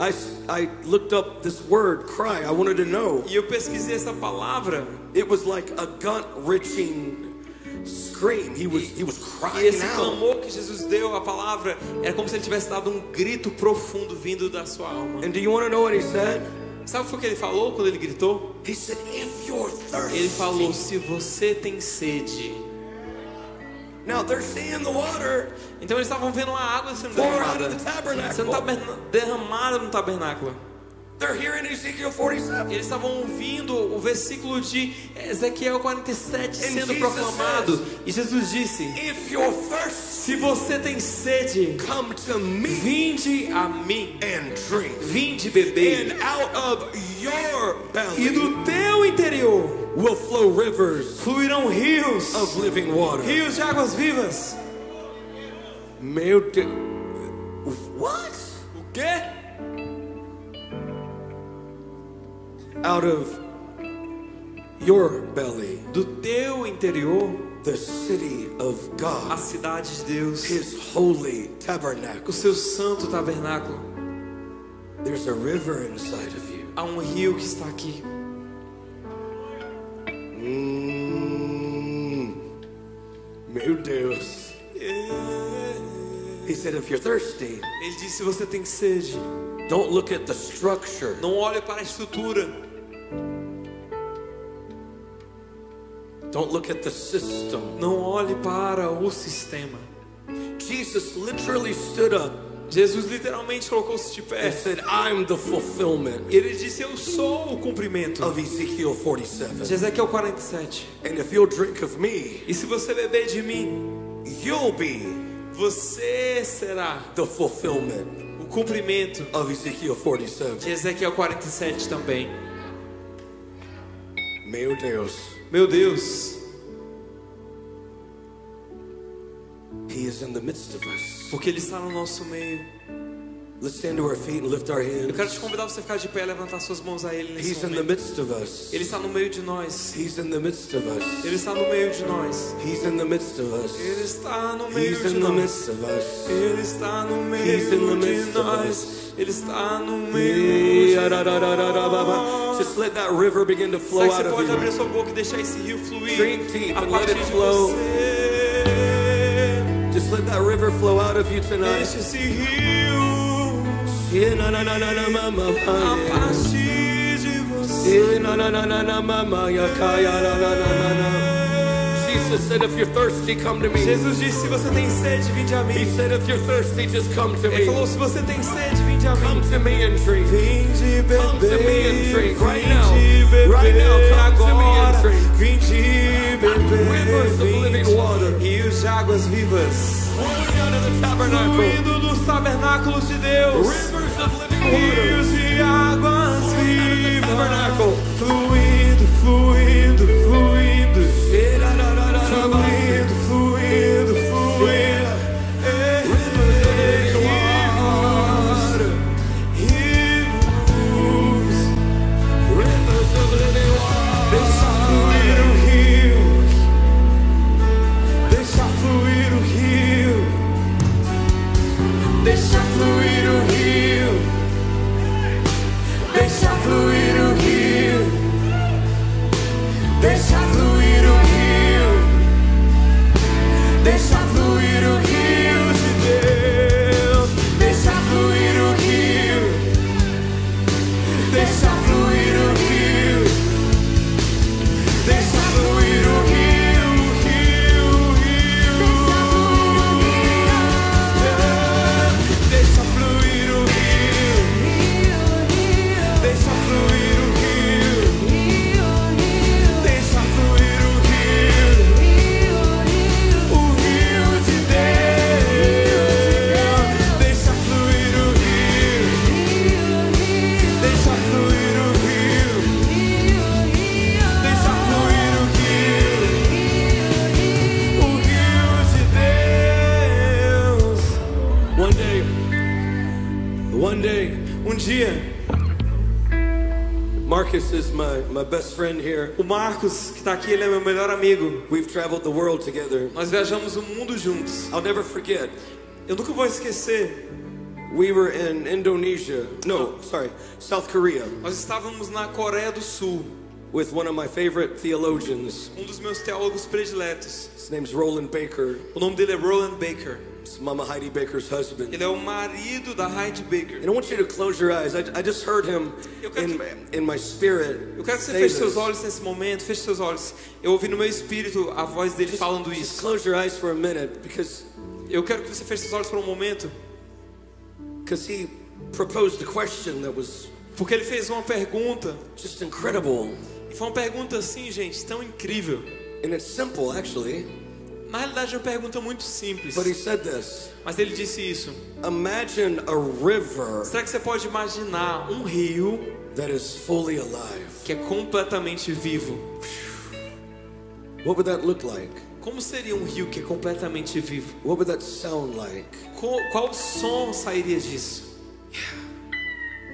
I, I looked up this word, cry. I wanted to know. E eu pesquisei essa palavra. It was like a gut wrenching scream. He was he was E crying esse out. clamor que Jesus deu, a palavra, era como se ele tivesse dado um grito profundo vindo da sua alma. And do you want to know what he said? Sabe o que ele falou quando ele gritou? Ele falou: Se você tem sede. Então eles estavam vendo a água sendo derramada. Sendo derramada no tabernáculo. They're hearing Ezekiel 47. Eles estavam ouvindo o versículo de Ezequiel 47 sendo proclamado. E Jesus disse: If you're thirsty, Se você tem sede, come to me vinde a mim. and drink. Vinde beber. And out of your E do teu interior will flow rivers fluirão rios, of living water. rios de águas vivas. Meu Deus. What? O quê? Out of your belly, Do teu interior, the city of a God, cidade de Deus, his holy o tabernacle. seu santo tabernáculo. There's a river inside of you. Há um rio que está aqui. Mm. Meu Deus. He said, if you're thirsty, Ele disse: Se você tem sede, don't look at the structure. não olhe para a estrutura, Don't look at the system. não olhe para o sistema. Jesus literally stood up Jesus literalmente colocou-se de pé. said, I'm the fulfillment Ele disse: Eu sou o cumprimento. of Ezekiel De 47. Ezequiel 47. And if you'll drink of me, E se você beber de mim, you'll be você será the fulfillment o cumprimento of Ezekiel 47. de Ezequiel 47 também. Meu Deus. Meu Deus, He is in the midst of us. porque Ele está no nosso meio. Eu quero te convidar você ficar de pé e levantar suas mãos a Ele nesse He's in the momento. midst of us. Ele está no meio de nós. He's in the midst of us. Ele está no meio de nós. He's in the midst of us. Ele está no meio He's de in the nós. midst of us. Ele está no He's in the meio de midst of nós. us. Ele está no meio de Just let that river begin to flow Será que out você of pode abrir you. sua boca e deixar esse rio fluir Drink deep a and let partir it de flow. você? Just let that river flow out of you tonight. Deixa esse rio Yeah, na, na, na, na, na, ma, ma, a partir de você. Yeah, na, na, na, na, na, ma, ma, ya, ka, na, na, na, na, na. Jesus said, if you're thirsty, come to me. Jesus disse: Se você tem sede, vinde a He said, if you're thirsty, just come to Ele falou: me. Se você tem sede, vinde a Come to me and drink. Vinde Come to me and drink right now. Right now, come to me and drink. Vinde beber, Rivers of living water. rios de águas vivas. Flowing out of the tabernacle. Tabernáculos de Deus. Rivers of living water. Rios de águas vivas. tabernacle. O Marcos, que está aqui, ele é meu melhor amigo. We've traveled the world together. Nós viajamos o mundo juntos. I'll never forget. Eu nunca vou esquecer. We were in Indonesia. No, sorry, South Korea Nós estávamos na Coreia do Sul. with one of my favorite theologians. Um dos meus teólogos prediletos. His name's Roland Baker. O nome dele é Roland Baker. Mama Heidi Baker's husband. Ele é o marido da Heidi Baker. And I want you to close your eyes. I, I just heard him Eu quero in, in my spirit. Eu quero que você feche seus olhos nesse momento, feche seus olhos. Eu ouvi no meu espírito a voz dele falando Just isso. close your eyes for a minute because Eu quero que você feche seus olhos por um momento, because he proposed a question that was porque ele fez uma pergunta. just incredible. E foi uma pergunta assim, gente, tão incrível. And it's simple actually. Na realidade é uma pergunta muito simples. But he said this. Mas ele disse isso. Imagine a river Será que você pode imaginar um rio that is fully alive. que é completamente vivo? What would that look like? Como seria um rio que é completamente vivo? What would that sound like? Qual, qual som sairia disso?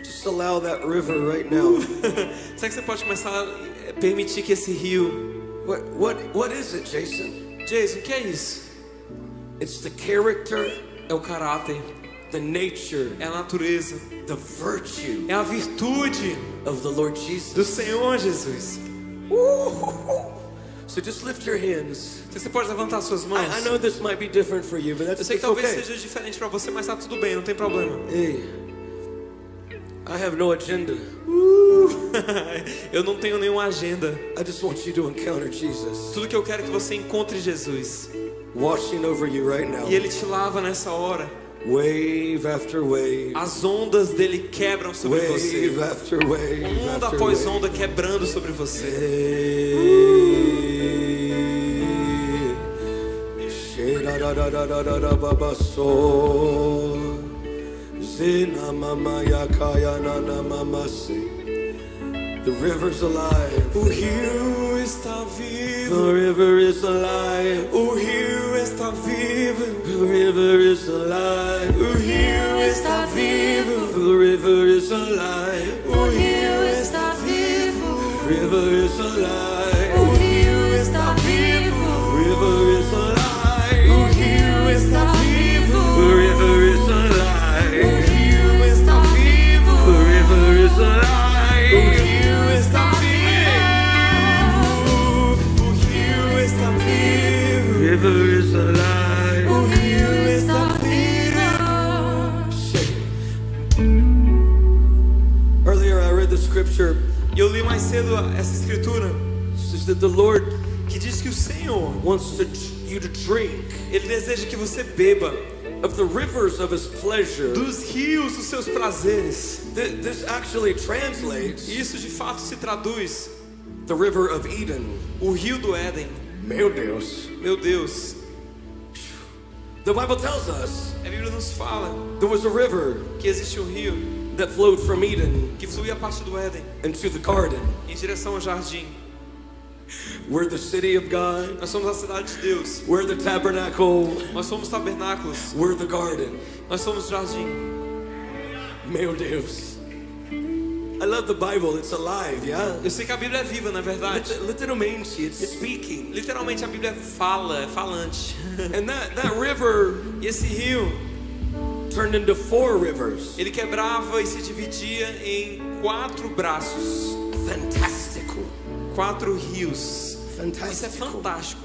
Just allow that river right now. Será que você pode começar a permitir que esse rio. what, what, what is it, Jason? Jason, o que é isso? It's the character, É o caráter, the nature, é a natureza, the virtue é a virtude of the Lord Jesus. do Senhor Jesus. So just lift your hands. Então Você pode levantar suas mãos. I, I know this might be different for you, but Eu that's sei que talvez okay. seja diferente para você, mas tá tudo bem, não tem problema. Hey, I have no agenda. Eu não tenho nenhuma agenda. I just want you to encounter Jesus Tudo que eu quero é que você encontre Jesus. washing over you right now. E Ele te lava nessa hora. Wave after wave, As ondas dele quebram sobre você. wave after wave, Onda after após wave. onda quebrando sobre você. Hey, Shedadadadadadababaso. Zina mama yakaya na na mama se. The river's alive. O rio está The river is alive. O rio está vivo. The river is alive. O rio está vivo. The river is alive. O rio está vivo. River is alive. O rio está vivo. River is alive. Mais cedo essa escritura que diz que o Senhor, wants to, you to drink ele deseja que você beba of the rivers of His pleasure. dos rios dos seus prazeres. Th- This actually translates isso de fato se traduz the river of Eden. o rio do Éden. Meu Deus. Meu Deus, The Bible tells us a Bíblia nos fala there was a river que existe um rio that flowed from Eden que fluía a partir do Éden into the garden. em direção ao jardim. We're the city of God. Nós somos a cidade de Deus. We're the tabernacle. Nós somos tabernáculos. We're the garden. Nós somos jardim. Meu Deus. I love the Bible. It's alive, yeah? Eu sei que a Bíblia é viva, na verdade. Lit- Literalmente, it's speaking. Literalmente a Bíblia fala, é falante. And that, that river E esse rio turned into four rivers. Ele quebrava e se dividia em quatro braços, Fantastical. quatro rios. Isso é fantástico.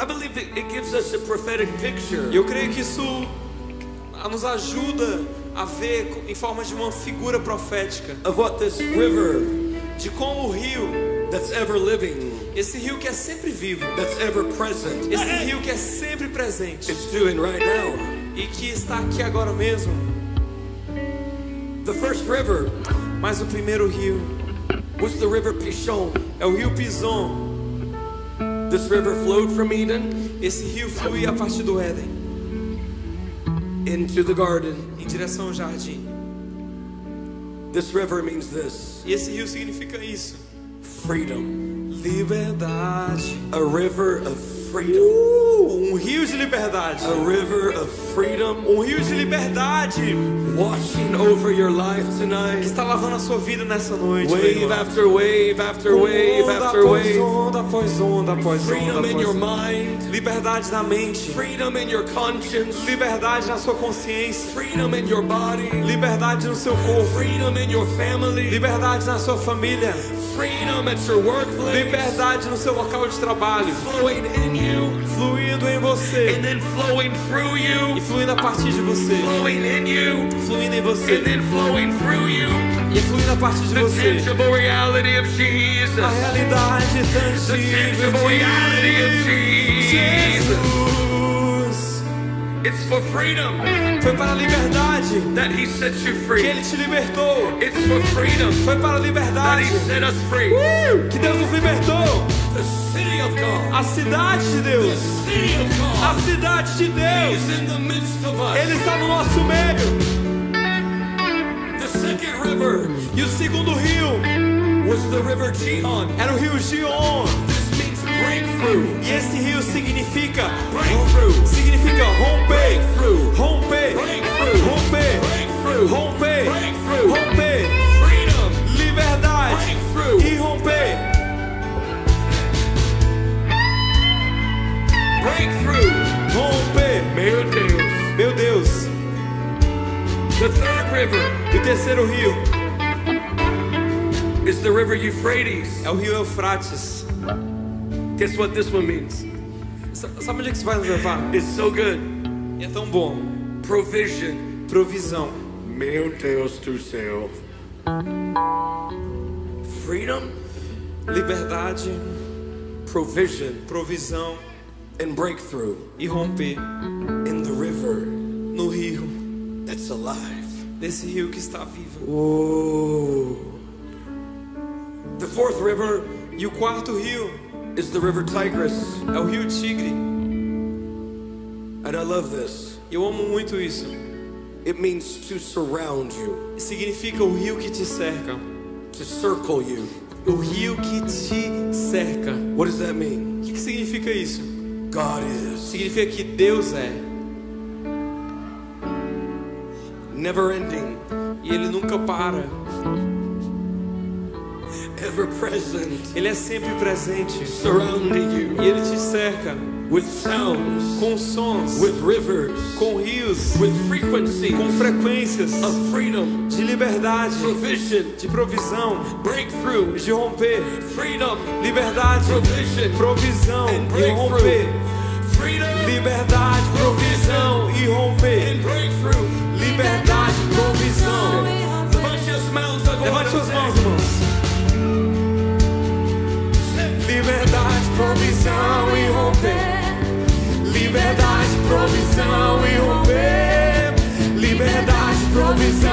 I believe it gives us a prophetic picture eu creio que isso nos ajuda a ver em forma de uma figura profética of what this river de como o rio, that's ever living, esse rio que é sempre vivo, that's ever present, esse rio que é sempre presente is doing right now. e que está aqui agora mesmo. The first river Mas o primeiro rio was the river Pishon. é o rio Pison. This river flowed from Eden Esse rio flui a partir do Éden into the garden. em direção ao jardim. This river means this E esse rio significa isso: freedom. Liberdade. A river of freedom. Uh, um rio de liberdade. A river of freedom Um rio de liberdade washing over your life que tonight. está lavando a sua vida nessa noite. Wave after wave after wave onda after wave. onda após onda após onda. Freedom in your mind. Liberdade na mente. Freedom in your conscience. Liberdade na sua consciência. Freedom in your body. Liberdade no seu corpo. Freedom in your family. Liberdade na sua família. Freedom at your workplace. Liberdade no seu local de trabalho. Flowing in you Fluindo em você. and then flowing through E fluindo a partir de você. Fluindo em você. E fluindo a partir de você. A realidade tangível de. Jesus. It's for freedom Foi para a liberdade that He sets you que free. Ele te libertou. It's for freedom Foi para a that liberdade He set us free. que Deus nos libertou. The city of God. A cidade de The Deus. city of A God cidade de Deus. in the midst of Ele us. está no nosso meio. The second river E o segundo rio was the river Gihon. era o rio Gion. E esse rio significa Breakthrough. significa romper, romper, romper, romper, romper, Freedom. liberdade e romper, Breakthrough. romper. Meu Deus. Meu Deus. The third river o terceiro rio is the river Euphrates. é o rio Eufrates. Guess what this one means? Sa- Sabe onde é que isso vai nos levar? It's so good. É tão bom. Provision. Provisão. Meu Deus do céu. Freedom, Liberdade, provision, provisão and breakthrough e romper in the river no rio, that's alive. nesse rio que está vivo. Ooh. The fourth river E o quarto rio is the river Tigris. é o rio Tigre. And I love this. Eu amo muito isso. It means to surround you, Significa o rio que te cerca. to circle you. O rio que te cerca. What does that mean? O que, que significa isso? God is Significa que Deus é. never ending, E Ele nunca para. Ever present, Ele é sempre presente. surrounding E you Ele te cerca. with sounds, com sons, with rivers, com rios, with frequencies com frequências. of freedom, de liberdade, provision, de provisão, breakthrough, de romper. freedom, Liberdade, provision, provisão. And e romper. Freedom. Liberdade, provisão. E romper. and breakthrough. Liberdade, provisão. Levante as mãos agora. Levante suas mãos, irmãos. Liberdade, provisão e romper. Liberdade, provisão e romper. Liberdade, provisão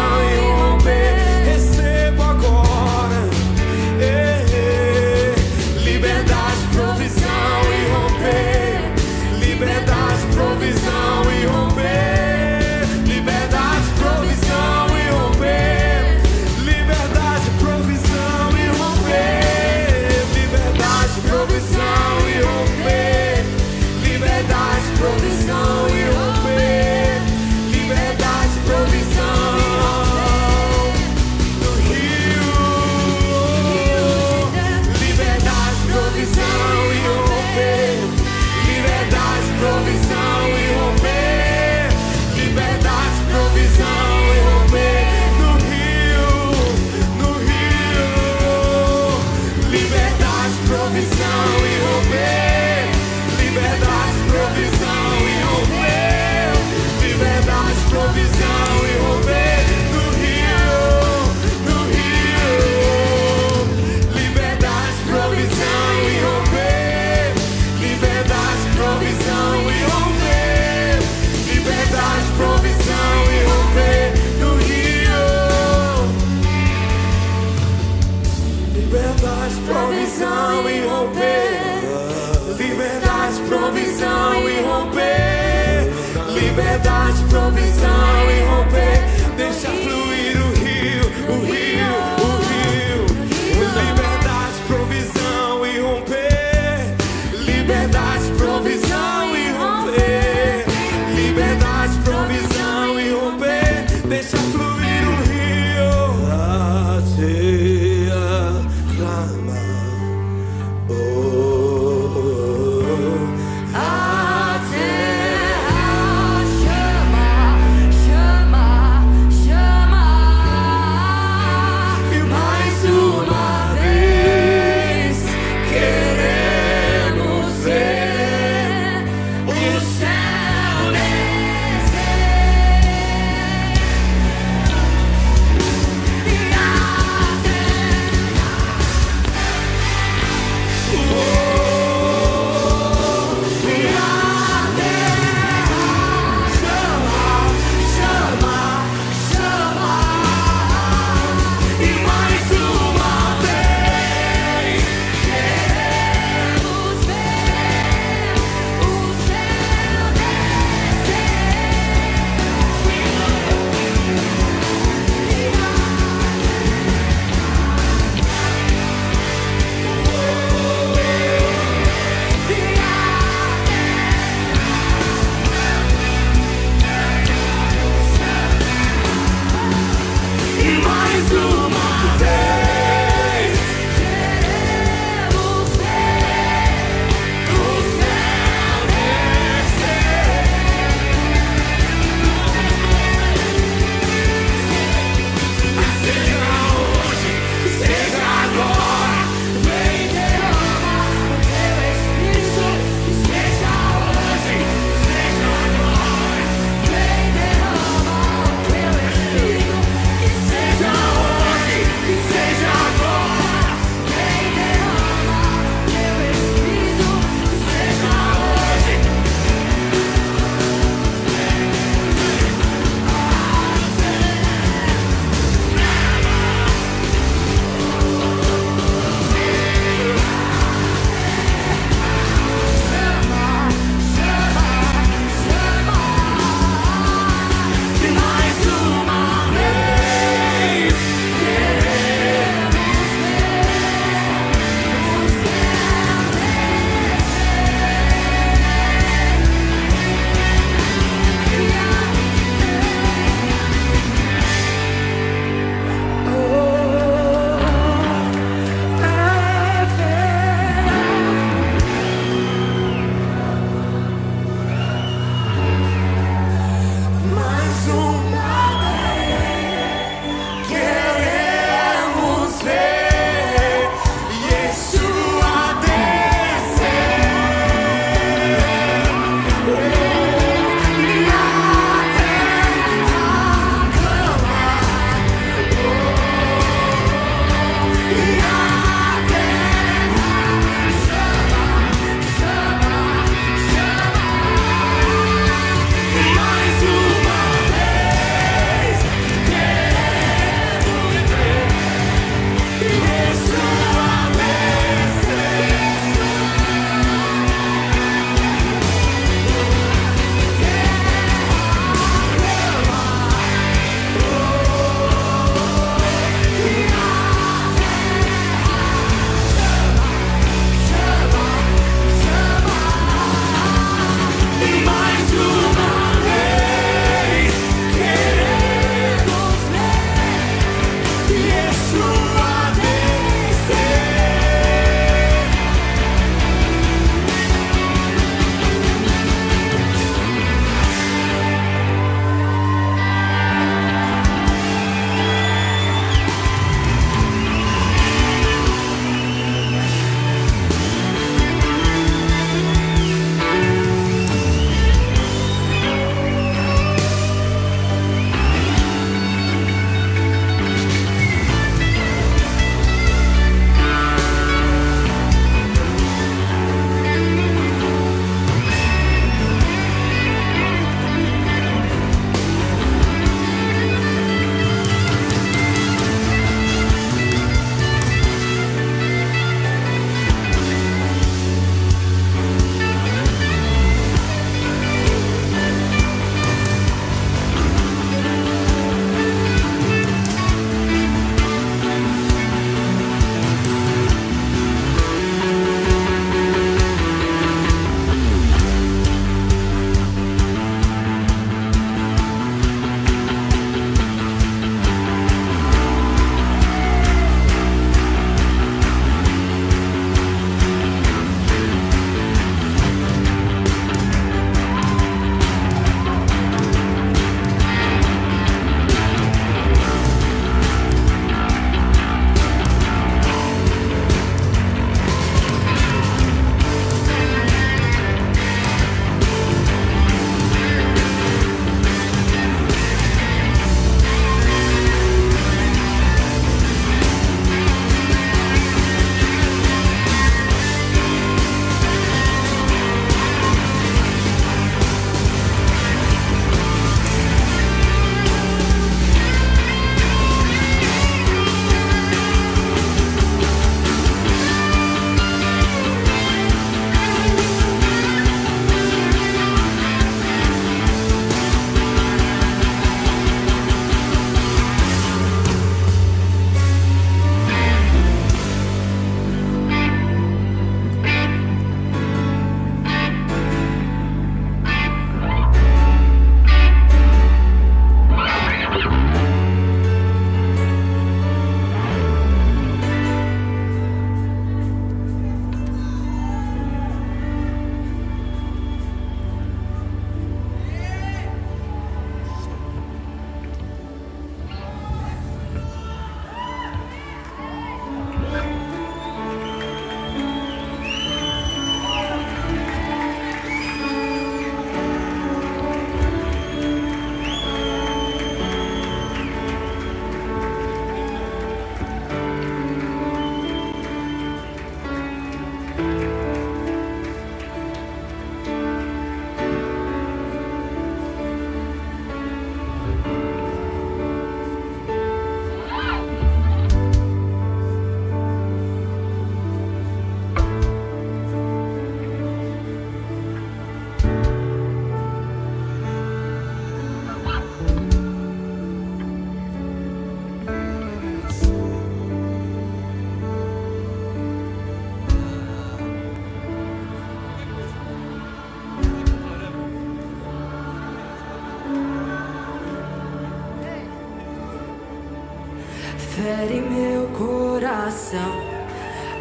coração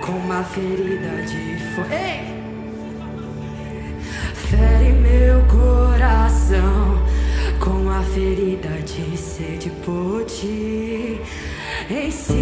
com uma ferida de fogo. Fere meu coração com a ferida de sede por ti. Em si